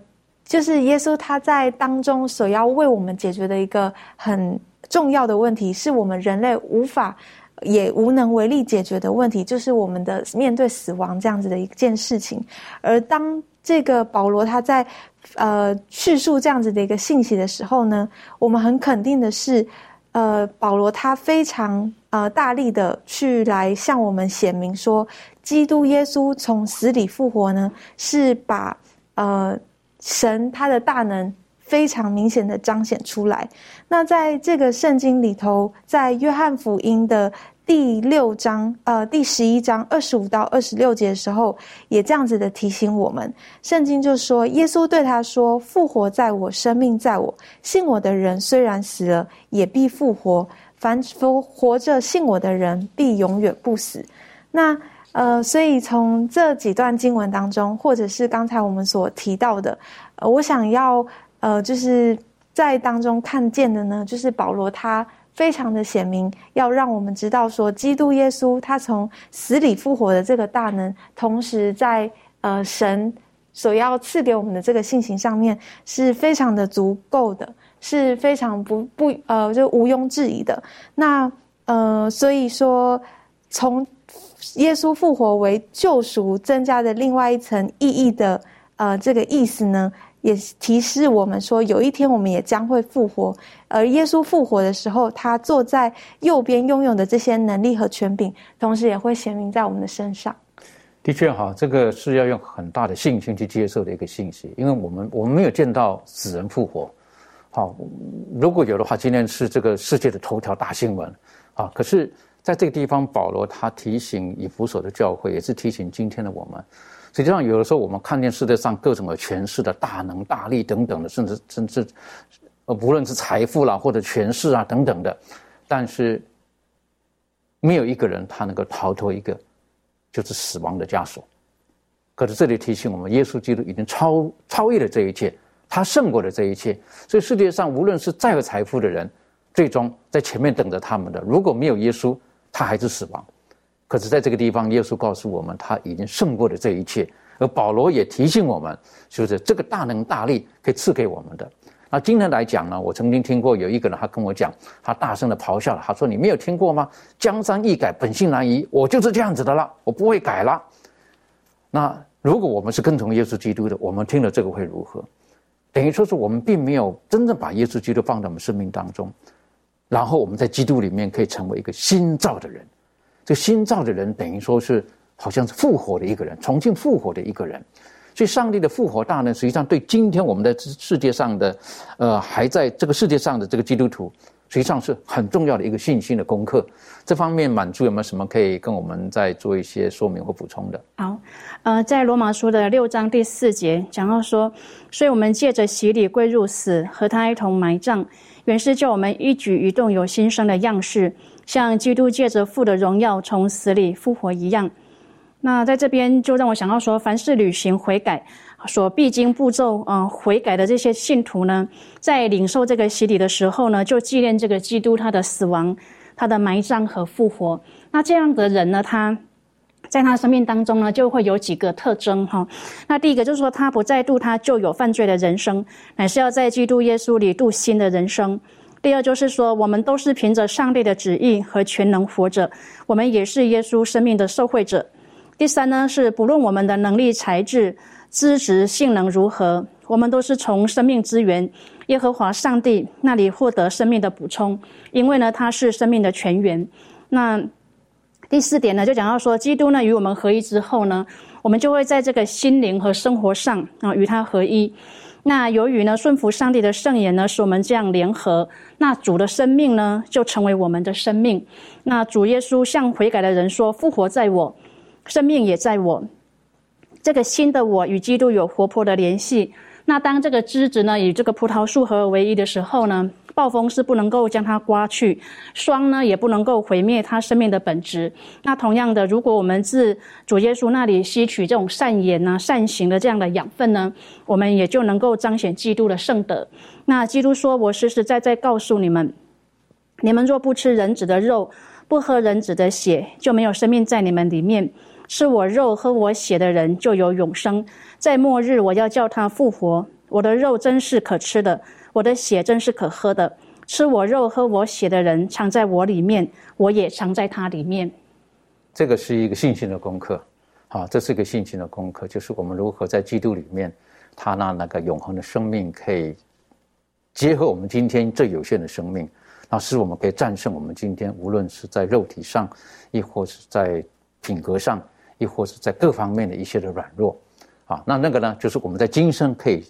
就是耶稣他在当中所要为我们解决的一个很重要的问题，是我们人类无法也无能为力解决的问题，就是我们的面对死亡这样子的一件事情。而当这个保罗他在呃叙述这样子的一个信息的时候呢，我们很肯定的是，呃，保罗他非常呃大力的去来向我们显明说，基督耶稣从死里复活呢，是把呃。神他的大能非常明显的彰显出来。那在这个圣经里头，在约翰福音的第六章，呃，第十一章二十五到二十六节的时候，也这样子的提醒我们。圣经就说，耶稣对他说：“复活在我，生命在我。信我的人虽然死了，也必复活；凡活活着信我的人，必永远不死。”那。呃，所以从这几段经文当中，或者是刚才我们所提到的，呃，我想要呃，就是在当中看见的呢，就是保罗他非常的显明，要让我们知道说，基督耶稣他从死里复活的这个大能，同时在呃神所要赐给我们的这个信心上面，是非常的足够的，是非常不不呃就毋庸置疑的。那呃，所以说从。耶稣复活为救赎，增加的另外一层意义的，呃，这个意思呢，也提示我们说，有一天我们也将会复活。而耶稣复活的时候，他坐在右边拥有的这些能力和权柄，同时也会显明在我们的身上。
的确，哈，这个是要用很大的信心去接受的一个信息，因为我们我们没有见到死人复活。好，如果有的话，今天是这个世界的头条大新闻。啊，可是。在这个地方，保罗他提醒以弗所的教会，也是提醒今天的我们。实际上，有的时候我们看见世界上各种的权势的大能大力等等的，甚至甚至，呃，无论是财富啦或者权势啊等等的，但是没有一个人他能够逃脱一个就是死亡的枷锁。可是这里提醒我们，耶稣基督已经超超越了这一切，他胜过了这一切。所以世界上无论是再有财富的人，最终在前面等着他们的，如果没有耶稣。他还是死亡，可是在这个地方，耶稣告诉我们，他已经胜过了这一切。而保罗也提醒我们，就是这个大能大力可以赐给我们的。那今天来讲呢，我曾经听过有一个人，他跟我讲，他大声的咆哮了，他说：“你没有听过吗？江山易改，本性难移。我就是这样子的了，我不会改了。”那如果我们是跟从耶稣基督的，我们听了这个会如何？等于说是我们并没有真正把耶稣基督放在我们生命当中，然后我们在基督里面可以成为一个新造的人。这新造的人等于说是好像是复活的一个人，重新复活的一个人。所以，上帝的复活大能，实际上对今天我们的世界上的，呃，还在这个世界上的这个基督徒，实际上是很重要的一个信心的功课。这方面，满足有没有什么可以跟我们再做一些说明或补充的？
好，呃，在罗马书的六章第四节讲到说，所以我们借着洗礼归入死，和他一同埋葬，原是叫我们一举一动有新生的样式，像基督借着父的荣耀从死里复活一样。那在这边就让我想到说，凡是履行悔改所必经步骤，嗯，悔改的这些信徒呢，在领受这个洗礼的时候呢，就纪念这个基督他的死亡、他的埋葬和复活。那这样的人呢，他在他生命当中呢，就会有几个特征哈。那第一个就是说，他不再度他就有犯罪的人生，乃是要在基督耶稣里度新的人生。第二就是说，我们都是凭着上帝的旨意和全能活着，我们也是耶稣生命的受惠者。第三呢，是不论我们的能力、才智、资质、性能如何，我们都是从生命之源耶和华上帝那里获得生命的补充，因为呢，他是生命的泉源。那第四点呢，就讲到说，基督呢与我们合一之后呢，我们就会在这个心灵和生活上啊与他合一。那由于呢顺服上帝的圣言呢，使我们这样联合，那主的生命呢就成为我们的生命。那主耶稣向悔改的人说：“复活在我。”生命也在我，这个新的我与基督有活泼的联系。那当这个枝子呢与这个葡萄树合而为一的时候呢，暴风是不能够将它刮去，霜呢也不能够毁灭它生命的本质。那同样的，如果我们自主耶稣那里吸取这种善言啊、善行的这样的养分呢，我们也就能够彰显基督的圣德。那基督说：“我实实在在告诉你们，你们若不吃人子的肉，不喝人子的血，就没有生命在你们里面。”吃我肉喝我血的人就有永生，在末日我要叫他复活。我的肉真是可吃的，我的血真是可喝的。吃我肉喝我血的人藏在我里面，我也藏在他里面。
这个是一个信心的功课，好，这是一个信心的功课，就是我们如何在基督里面，他那那个永恒的生命可以结合我们今天最有限的生命，那使我们可以战胜我们今天无论是在肉体上，亦或是在品格上。亦或是在各方面的一些的软弱，啊，那那个呢，就是我们在今生可以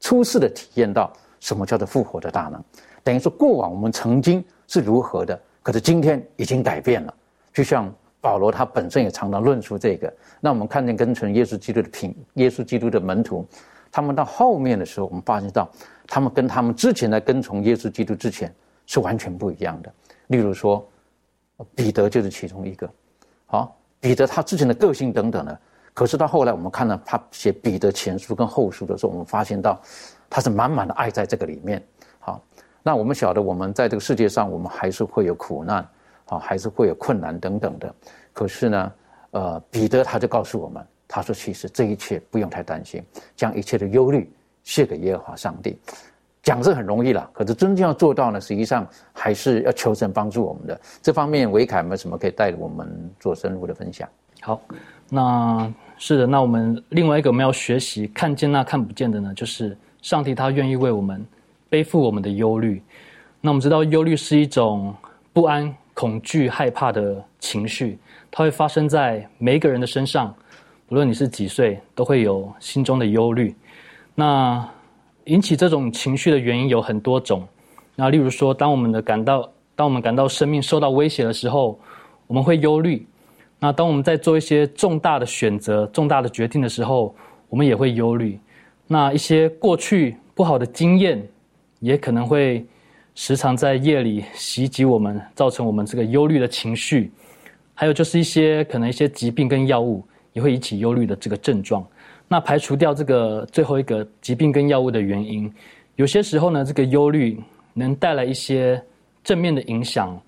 初次的体验到什么叫做复活的大能。等于说，过往我们曾经是如何的，可是今天已经改变了。就像保罗他本身也常常论述这个。那我们看见跟从耶稣基督的品，耶稣基督的门徒，他们到后面的时候，我们发现到他们跟他们之前在跟从耶稣基督之前是完全不一样的。例如说，彼得就是其中一个，好。彼得他之前的个性等等呢，可是到后来我们看到他写彼得前书跟后书的时候，我们发现到他是满满的爱在这个里面。好，那我们晓得我们在这个世界上，我们还是会有苦难，啊，还是会有困难等等的。可是呢，呃，彼得他就告诉我们，他说其实这一切不用太担心，将一切的忧虑卸给耶和华上帝。讲是很容易了，可是真正要做到呢，实际上还是要求神帮助我们的。这方面，维凯没有什么可以带我们做深入的分享？
好，那是的，那我们另外一个我们要学习看见那看不见的呢，就是上帝他愿意为我们背负我们的忧虑。那我们知道，忧虑是一种不安、恐惧、害怕的情绪，它会发生在每一个人的身上，无论你是几岁，都会有心中的忧虑。那引起这种情绪的原因有很多种，那例如说，当我们的感到，当我们感到生命受到威胁的时候，我们会忧虑；那当我们在做一些重大的选择、重大的决定的时候，我们也会忧虑。那一些过去不好的经验，也可能会时常在夜里袭击我们，造成我们这个忧虑的情绪。还有就是一些可能一些疾病跟药物也会引起忧虑的这个症状。那排除掉这个最后一个疾病跟药物的原因，有些时候呢，这个忧虑能带来一些正面的影响。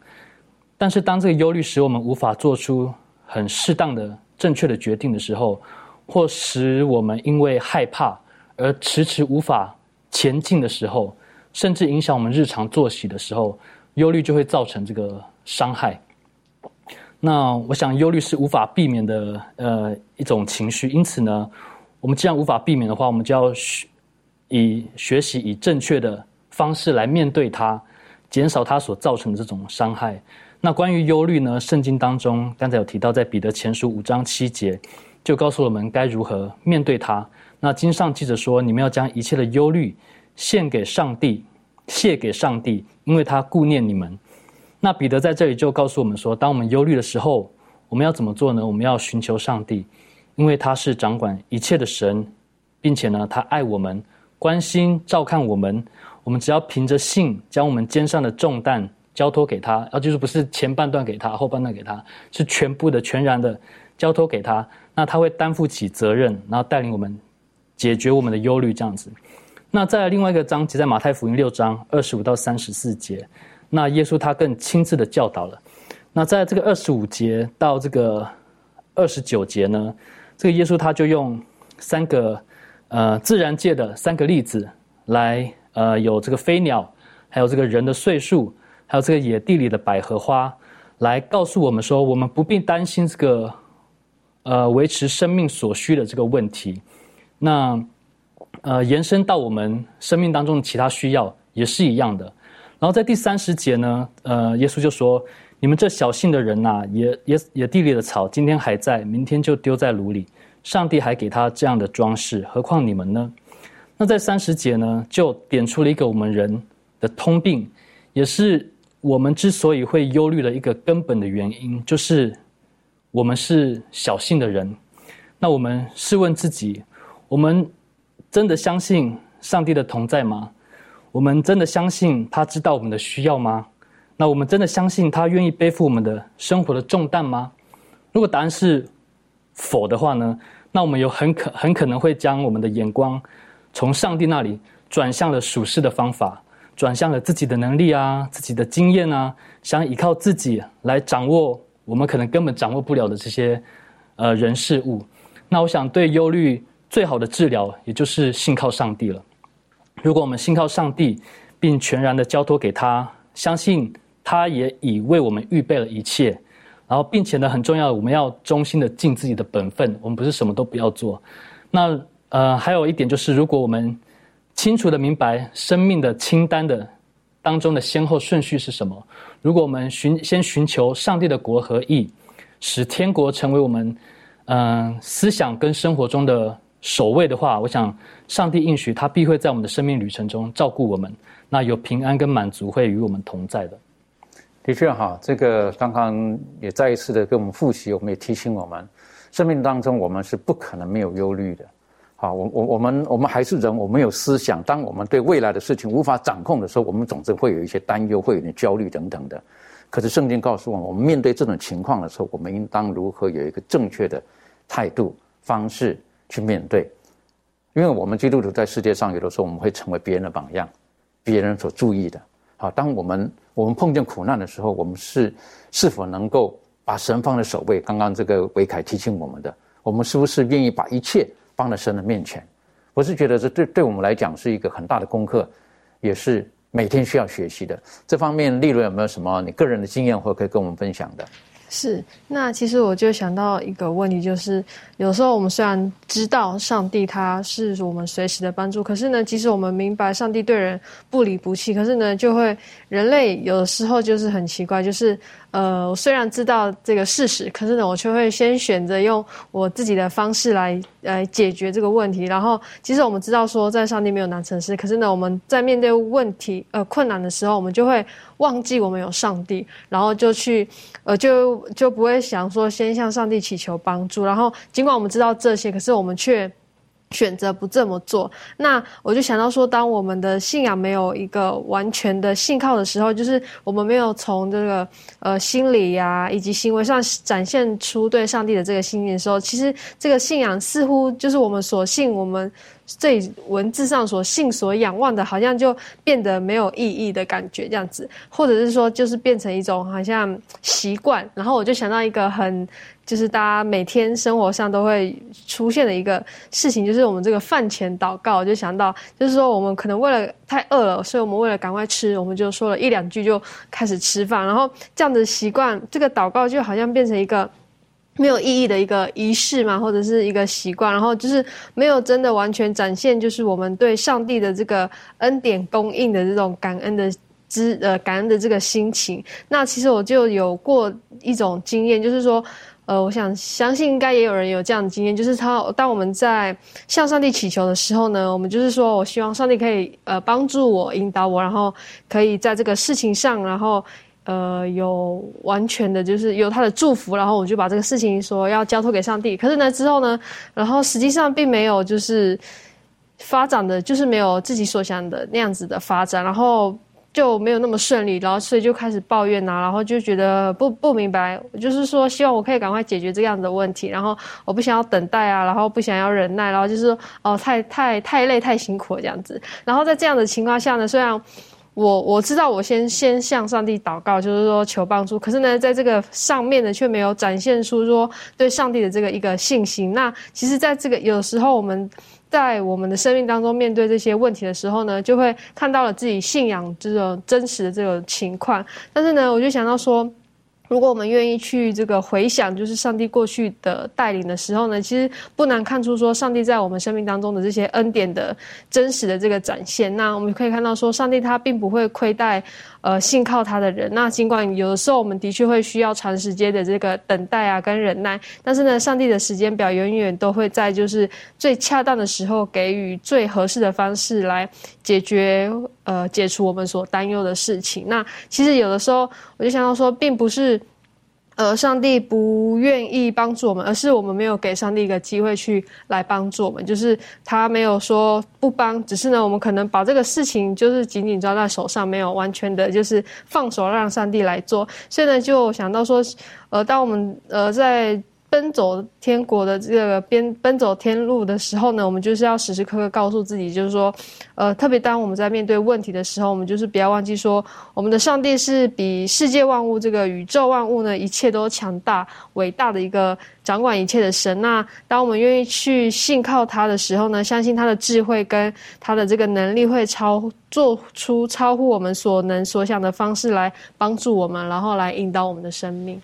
但是当这个忧虑使我们无法做出很适当的、正确的决定的时候，或使我们因为害怕而迟迟无法前进的时候，甚至影响我们日常作息的时候，忧虑就会造成这个伤害。那我想，忧虑是无法避免的，呃，一种情绪。因此呢，我们既然无法避免的话，我们就要学以学习以正确的方式来面对它，减少它所造成的这种伤害。那关于忧虑呢？圣经当中刚才有提到，在彼得前书五章七节，就告诉我们该如何面对它。那经上记着说，你们要将一切的忧虑献给上帝，献给上帝，因为他顾念你们。那彼得在这里就告诉我们说，当我们忧虑的时候，我们要怎么做呢？我们要寻求上帝，因为他是掌管一切的神，并且呢，他爱我们，关心照看我们。我们只要凭着信，将我们肩上的重担交托给他，而就是不是前半段给他，后半段给他，是全部的、全然的交托给他。那他会担负起责任，然后带领我们解决我们的忧虑，这样子。那在另外一个章节，在马太福音六章二十五到三十四节。那耶稣他更亲自的教导了。那在这个二十五节到这个二十九节呢，这个耶稣他就用三个呃自然界的三个例子来呃有这个飞鸟，还有这个人的岁数，还有这个野地里的百合花，来告诉我们说，我们不必担心这个呃维持生命所需的这个问题。那呃延伸到我们生命当中的其他需要也是一样的。然后在第三十节呢，呃，耶稣就说：“你们这小信的人呐，野野野地里的草，今天还在，明天就丢在炉里。上帝还给他这样的装饰，何况你们呢？”那在三十节呢，就点出了一个我们人的通病，也是我们之所以会忧虑的一个根本的原因，就是我们是小信的人。那我们试问自己：我们真的相信上帝的同在吗？我们真的相信他知道我们的需要吗？那我们真的相信他愿意背负我们的生活的重担吗？如果答案是否的话呢？那我们有很可很可能会将我们的眼光从上帝那里转向了属世的方法，转向了自己的能力啊，自己的经验啊，想依靠自己来掌握我们可能根本掌握不了的这些呃人事物。那我想对忧虑最好的治疗，也就是信靠上帝了。如果我们信靠上帝，并全然的交托给他，相信他也已为我们预备了一切，然后并且呢，很重要，我们要忠心的尽自己的本分，我们不是什么都不要做。那呃，还有一点就是，如果我们清楚的明白生命的清单的当中的先后顺序是什么，如果我们寻先寻求上帝的国和义，使天国成为我们嗯思想跟生活中的。守卫的话，我想上帝应许他必会在我们的生命旅程中照顾我们，那有平安跟满足会与我们同在的。
的确哈，这个刚刚也再一次的跟我们复习，我们也提醒我们，生命当中我们是不可能没有忧虑的。好，我我我们我们还是人，我们有思想。当我们对未来的事情无法掌控的时候，我们总是会有一些担忧，会有点焦虑等等的。可是圣经告诉我们，我们面对这种情况的时候，我们应当如何有一个正确的态度方式。去面对，因为我们基督徒在世界上有的时候我们会成为别人的榜样，别人所注意的。啊，当我们我们碰见苦难的时候，我们是是否能够把神放在首位？刚刚这个维凯提醒我们的，我们是不是愿意把一切放在神的面前？我是觉得这对对我们来讲是一个很大的功课，也是每天需要学习的。这方面，例如有没有什么你个人的经验或可以跟我们分享的？
是，那其实我就想到一个问题，就是有时候我们虽然知道上帝他是我们随时的帮助，可是呢，即使我们明白上帝对人不离不弃，可是呢，就会人类有时候就是很奇怪，就是。呃，我虽然知道这个事实，可是呢，我却会先选择用我自己的方式来来解决这个问题。然后，其实我们知道说，在上帝没有难成事，可是呢，我们在面对问题呃困难的时候，我们就会忘记我们有上帝，然后就去呃就就不会想说先向上帝祈求帮助。然后，尽管我们知道这些，可是我们却。选择不这么做，那我就想到说，当我们的信仰没有一个完全的信靠的时候，就是我们没有从这个呃心理呀以及行为上展现出对上帝的这个信念的时候，其实这个信仰似乎就是我们所信、我们这文字上所信、所仰望的，好像就变得没有意义的感觉，这样子，或者是说，就是变成一种好像习惯。然后我就想到一个很，就是大家每天生活上都会出现的一个事情，就是我们这个饭前祷告。我就想到，就是说我们可能为了太饿了，所以我们为了赶快吃，我们就说了一两句就开始吃饭。然后这样的习惯，这个祷告就好像变成一个。没有意义的一个仪式嘛，或者是一个习惯，然后就是没有真的完全展现，就是我们对上帝的这个恩典供应的这种感恩的知呃感恩的这个心情。那其实我就有过一种经验，就是说，呃，我想相信应该也有人有这样的经验，就是他当我们在向上帝祈求的时候呢，我们就是说我希望上帝可以呃帮助我、引导我，然后可以在这个事情上，然后。呃，有完全的，就是有他的祝福，然后我就把这个事情说要交托给上帝。可是呢，之后呢，然后实际上并没有就是发展的，就是没有自己所想的那样子的发展，然后就没有那么顺利，然后所以就开始抱怨呐，然后就觉得不不明白，就是说希望我可以赶快解决这样的问题，然后我不想要等待啊，然后不想要忍耐，然后就是哦，太太太累太辛苦了这样子。然后在这样的情况下呢，虽然。我我知道，我先先向上帝祷告，就是说求帮助。可是呢，在这个上面呢，却没有展现出说对上帝的这个一个信心。那其实，在这个有时候我们在我们的生命当中面对这些问题的时候呢，就会看到了自己信仰这种真实的这种情况。但是呢，我就想到说。如果我们愿意去这个回想，就是上帝过去的带领的时候呢，其实不难看出说，上帝在我们生命当中的这些恩典的真实的这个展现。那我们可以看到说，上帝他并不会亏待。呃，信靠他的人，那尽管有的时候我们的确会需要长时间的这个等待啊，跟忍耐，但是呢，上帝的时间表永远都会在就是最恰当的时候，给予最合适的方式来解决呃解除我们所担忧的事情。那其实有的时候，我就想到说，并不是。呃，上帝不愿意帮助我们，而是我们没有给上帝一个机会去来帮助我们。就是他没有说不帮，只是呢，我们可能把这个事情就是紧紧抓在手上，没有完全的，就是放手让上帝来做。所以呢，就想到说，呃，当我们呃在。奔走天国的这个边奔走天路的时候呢，我们就是要时时刻刻告诉自己，就是说，呃，特别当我们在面对问题的时候，我们就是不要忘记说，我们的上帝是比世界万物、这个宇宙万物呢，一切都强大、伟大的一个掌管一切的神。那当我们愿意去信靠他的时候呢，相信他的智慧跟他的这个能力会超做出超乎我们所能所想的方式来帮助我们，然后来引导我们的生命。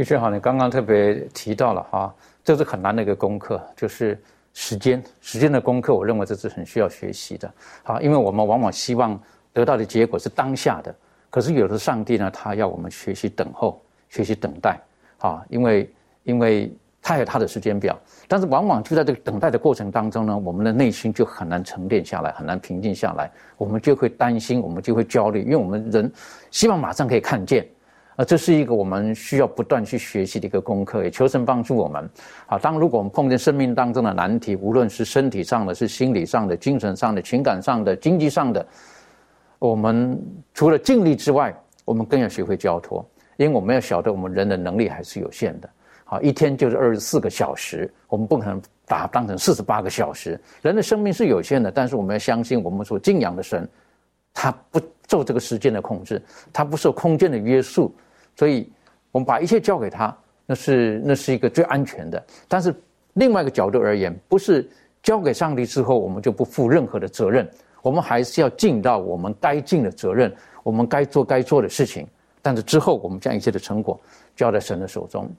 的确好，你刚刚特别提到了哈，这是很难的一个功课，就是时间时间的功课。我认为这是很需要学习的，好，因为我们往往希望得到的结果是当下的，可是有的上帝呢，他要我们学习等候，学习等待，啊，因为因为他有他的时间表，但是往往就在这个等待的过程当中呢，我们的内心就很难沉淀下来，很难平静下来，我们就会担心，我们就会焦虑，因为我们人希望马上可以看见。啊，这是一个我们需要不断去学习的一个功课，也求神帮助我们。好，当如果我们碰见生命当中的难题，无论是身体上的、是心理上的、精神上的、情感上的、经济上的，我们除了尽力之外，我们更要学会交托，因为我们要晓得我们人的能力还是有限的。好，一天就是二十四个小时，我们不可能把它当成四十八个小时。人的生命是有限的，但是我们要相信我们所敬仰的神，他不受这个时间的控制，他不受空间的约束。所以，我们把一切交给他，那是那是一个最安全的。但是，另外一个角度而言，不是交给上帝之后，我们就不负任何的责任。我们还是要尽到我们该尽的责任，我们该做该做的事情。但是之后，我们将一切的成果交在神的手中。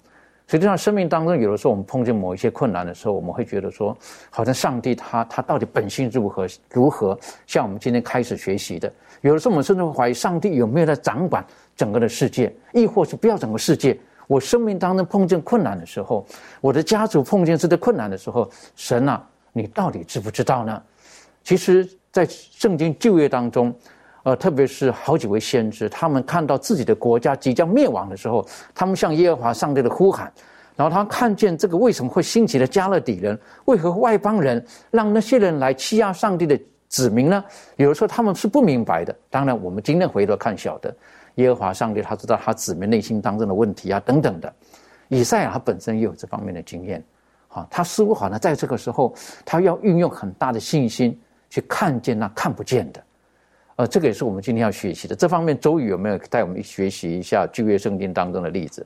实际上，生命当中有的时候，我们碰见某一些困难的时候，我们会觉得说，好像上帝他他到底本性如何如何？像我们今天开始学习的，有的时候我们甚至会怀疑上帝有没有在掌管。整个的世界，亦或是不要整个世界。我生命当中碰见困难的时候，我的家族碰见这些困难的时候，神啊，你到底知不知道呢？其实，在圣经旧约当中，呃，特别是好几位先知，他们看到自己的国家即将灭亡的时候，他们向耶和华上帝的呼喊，然后他看见这个为什么会兴起的加勒底人，为何外邦人让那些人来欺压上帝的子民呢？有的时候他们是不明白的。当然，我们今天回头看，晓得。耶和华上帝，他知道他子民内心当中的问题啊，等等的。以赛亚他本身也有这方面的经验，啊，他似乎好像在这个时候，他要运用很大的信心去看见那看不见的，呃，这个也是我们今天要学习的。这方面，周宇有没有带我们学习一下旧约圣经当中的例子？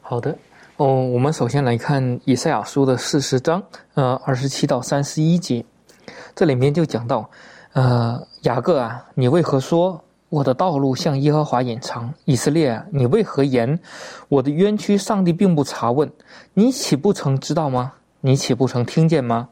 好的，哦，我们首先来看以赛亚书的四十章，呃，二十七到三十一节，这里面就讲到，呃，雅各啊，你为何说？我的道路向耶和华隐藏，以色列啊，你为何言我的冤屈？上帝并不查问，你岂不曾知道吗？你岂不曾听见吗？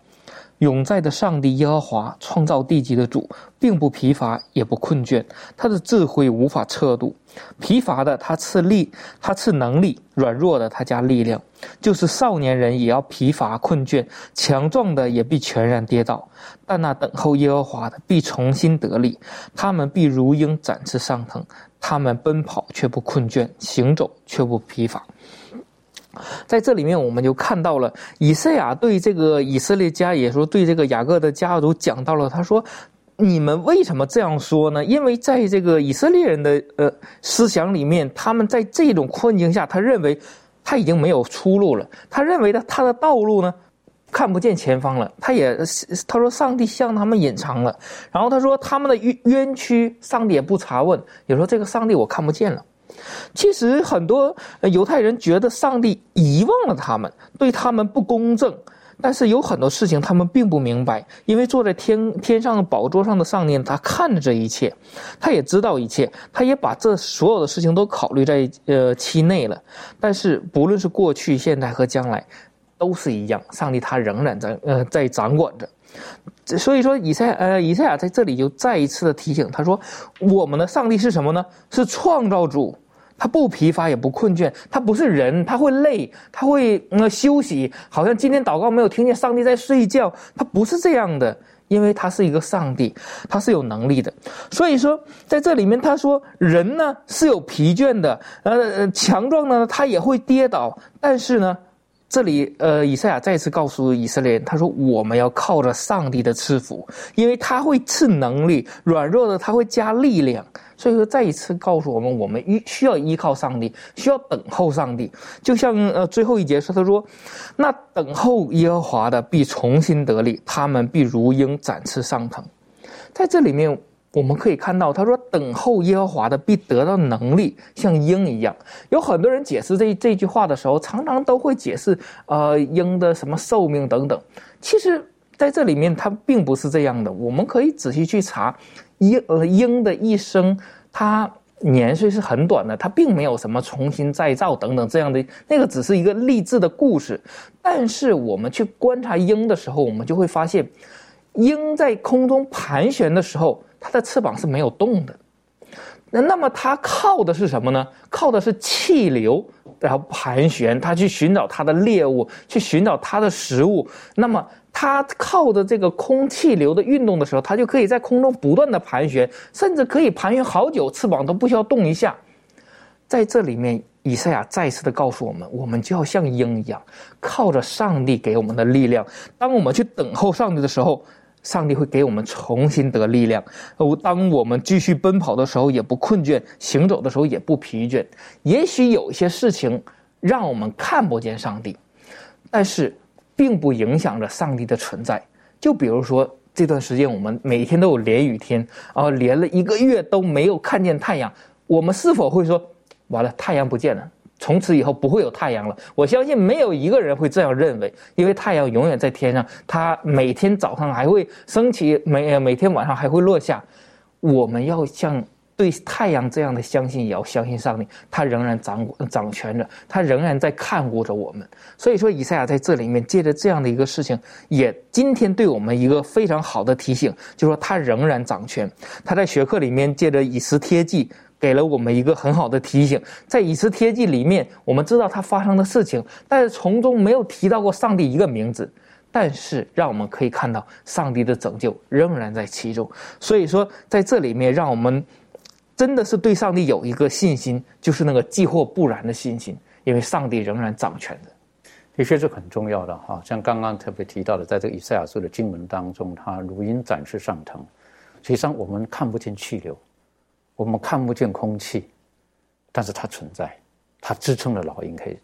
永在的上帝耶和华创造地级的主，并不疲乏也不困倦，他的智慧无法测度。疲乏的他赐力，他赐能力；软弱的他加力量。就是少年人也要疲乏困倦，强壮的也必全然跌倒。但那等候耶和华的必重新得力，他们必如鹰展翅上腾，他们奔跑却不困倦，行走却不疲乏。在这里面，我们就看到了以赛亚对这个以色列家，也说对这个雅各的家族讲到了。他说：“你们为什么这样说呢？因为在这个以色列人的呃思想里面，他们在这种困境下，他认为他已经没有出路了。他认为的他的道路呢，看不见前方了。他也他说，上帝向他们隐藏了。然后他说，他们的冤冤屈，上帝也不查问。也说这个上帝我看不见了。”其实很多犹太人觉得上帝遗忘了他们，对他们不公正。但是有很多事情他们并不明白，因为坐在天天上宝座上的上帝，他看着这一切，他也知道一切，他也把这所有的事情都考虑在呃期内了。但是不论是过去、现在和将来，都是一样，上帝他仍然在呃在掌管着。所以说，以赛呃以赛亚在这里就再一次的提醒他说：“我们的上帝是什么呢？是创造主。”他不疲乏也不困倦，他不是人，他会累，他会呃休息，好像今天祷告没有听见上帝在睡觉，他不是这样的，因为他是一个上帝，他是有能力的。所以说，在这里面他说人呢是有疲倦的，呃，强壮呢他也会跌倒，但是呢，这里呃以赛亚再次告诉以色列人，他说我们要靠着上帝的赐福，因为他会赐能力，软弱的他会加力量。所以说，再一次告诉我们，我们依需要依靠上帝，需要等候上帝。就像呃最后一节说，他说：“那等候耶和华的必重新得力，他们必如鹰展翅上腾。”在这里面，我们可以看到，他说：“等候耶和华的必得到能力，像鹰一样。”有很多人解释这这句话的时候，常常都会解释呃鹰的什么寿命等等。其实，在这里面，它并不是这样的。我们可以仔细去查。鹰呃，鹰的一生，它年岁是很短的，它并没有什么重新再造等等这样的，那个只是一个励志的故事。但是我们去观察鹰的时候，我们就会发现，鹰在空中盘旋的时候，它的翅膀是没有动的。那那么它靠的是什么呢？靠的是气流，然后盘旋，它去寻找它的猎物，去寻找它的食物。那么。它靠着这个空气流的运动的时候，它就可以在空中不断的盘旋，甚至可以盘旋好久，翅膀都不需要动一下。在这里面，以赛亚再次的告诉我们，我们就要像鹰一样，靠着上帝给我们的力量。当我们去等候上帝的时候，上帝会给我们重新得力量。哦，当我们继续奔跑的时候，也不困倦；行走的时候也不疲倦。也许有些事情让我们看不见上帝，但是。并不影响着上帝的存在。就比如说这段时间，我们每天都有连雨天，啊，连了一个月都没有看见太阳，我们是否会说，完了，太阳不见了，从此以后不会有太阳了？我相信没有一个人会这样认为，因为太阳永远在天上，它每天早上还会升起，每每天晚上还会落下。我们要像。对太阳这样的相信，也要相信上帝，他仍然掌掌权着，他仍然在看顾着我们。所以说，以赛亚在这里面借着这样的一个事情，也今天对我们一个非常好的提醒，就说他仍然掌权。他在学课里面借着以斯帖记，给了我们一个很好的提醒。在以斯帖记里面，我们知道他发生的事情，但是从中没有提到过上帝一个名字。但是，让我们可以看到上帝的拯救仍然在其中。所以说，在这里面，让我们。真的是对上帝有一个信心，就是那个既或不然的信心，因为上帝仍然掌权的，
的确是很重要的哈。像刚刚特别提到的，在这个以赛亚书的经文当中，它如鹰展翅上腾。实际上我们看不见气流，我们看不见空气，但是它存在，它支撑了老鹰可以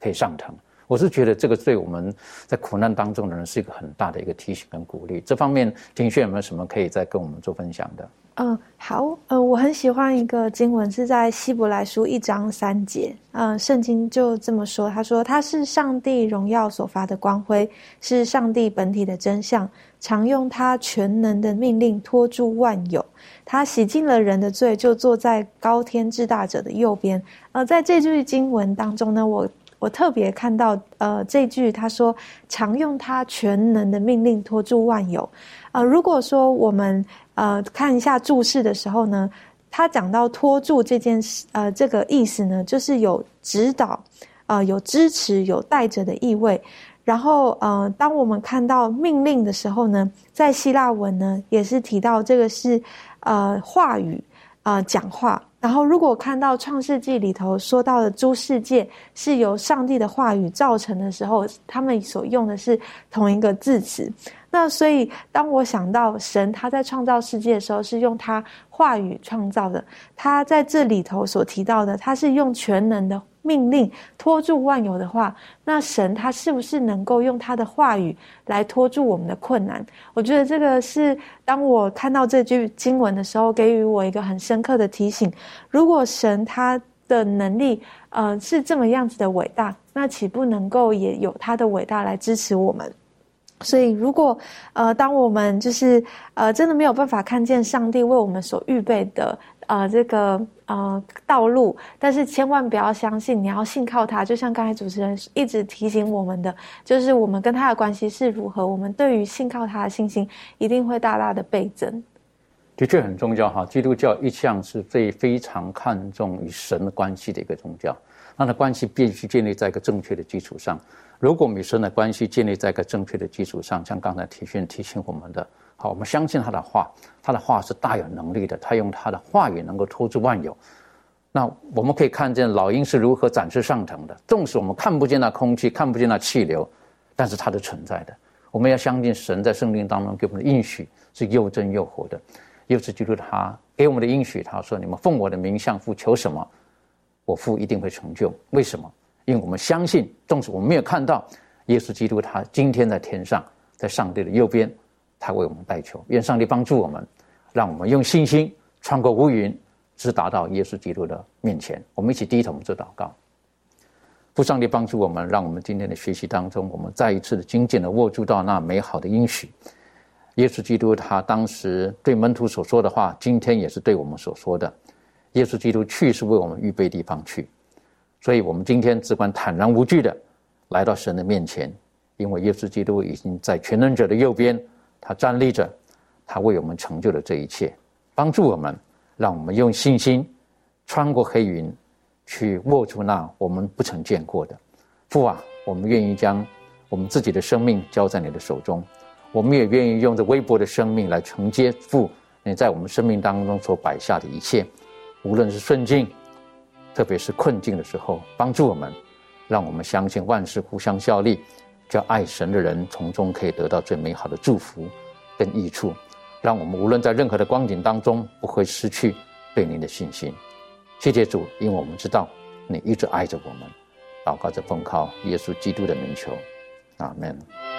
可以上腾。我是觉得这个对我们在苦难当中的人是一个很大的一个提醒跟鼓励。这方面，庭轩有没有什么可以再跟我们做分享的？
嗯，好，嗯，我很喜欢一个经文，是在希伯来书一章三节。嗯，圣经就这么说，他说：“他是上帝荣耀所发的光辉，是上帝本体的真相，常用他全能的命令托住万有。他洗净了人的罪，就坐在高天至大者的右边。”呃，在这句经文当中呢，我我特别看到，呃，这句他说：“常用他全能的命令托住万有。”呃，如果说我们呃，看一下注释的时候呢，他讲到拖住这件事，呃，这个意思呢，就是有指导，呃，有支持，有带着的意味。然后，呃，当我们看到命令的时候呢，在希腊文呢，也是提到这个是呃话语，呃讲话。然后，如果看到创世纪里头说到的诸世界是由上帝的话语造成的时候，他们所用的是同一个字词。那所以，当我想到神他在创造世界的时候是用他话语创造的，他在这里头所提到的，他是用全能的命令托住万有的话，那神他是不是能够用他的话语来托住我们的困难？我觉得这个是当我看到这句经文的时候，给予我一个很深刻的提醒：如果神他的能力呃是这么样子的伟大，那岂不能够也有他的伟大来支持我们？所以，如果呃，当我们就是呃，真的没有办法看见上帝为我们所预备的呃这个呃道路，但是千万不要相信，你要信靠他。就像刚才主持人一直提醒我们的，就是我们跟他的关系是如何，我们对于信靠他的信心一定会大大的倍增。
的确很重要哈，基督教一向是最非常看重与神的关系的一个宗教，那的关系必须建立在一个正确的基础上。如果与神的关系建立在一个正确的基础上，像刚才提训提醒我们的，好，我们相信他的话，他的话是大有能力的，他用他的话语能够托住万有。那我们可以看见老鹰是如何展翅上腾的，纵使我们看不见那空气，看不见那气流，但是它是存在的。我们要相信神在圣经当中给我们的应许是又真又活的，又是基督他给我们的应许。他说：“你们奉我的名向父求什么，我父一定会成就。”为什么？因为我们相信，纵使我们没有看到耶稣基督，他今天在天上，在上帝的右边，他为我们代求。愿上帝帮助我们，让我们用信心穿过乌云，直达到耶稣基督的面前。我们一起低头做祷告，父上帝帮助我们，让我们今天的学习当中，我们再一次的紧紧的握住到那美好的应许。耶稣基督他当时对门徒所说的话，今天也是对我们所说的。耶稣基督去是为我们预备地方去。所以，我们今天只管坦然无惧的来到神的面前，因为耶稣基督已经在全能者的右边，他站立着，他为我们成就了这一切，帮助我们，让我们用信心穿过黑云，去握住那我们不曾见过的父啊！我们愿意将我们自己的生命交在你的手中，我们也愿意用这微薄的生命来承接父你在我们生命当中所摆下的一切，无论是顺境。特别是困境的时候，帮助我们，让我们相信万事互相效力，叫爱神的人从中可以得到最美好的祝福跟益处，让我们无论在任何的光景当中，不会失去对您的信心。谢谢主，因为我们知道你一直爱着我们。祷告着奉靠耶稣基督的名求，阿门。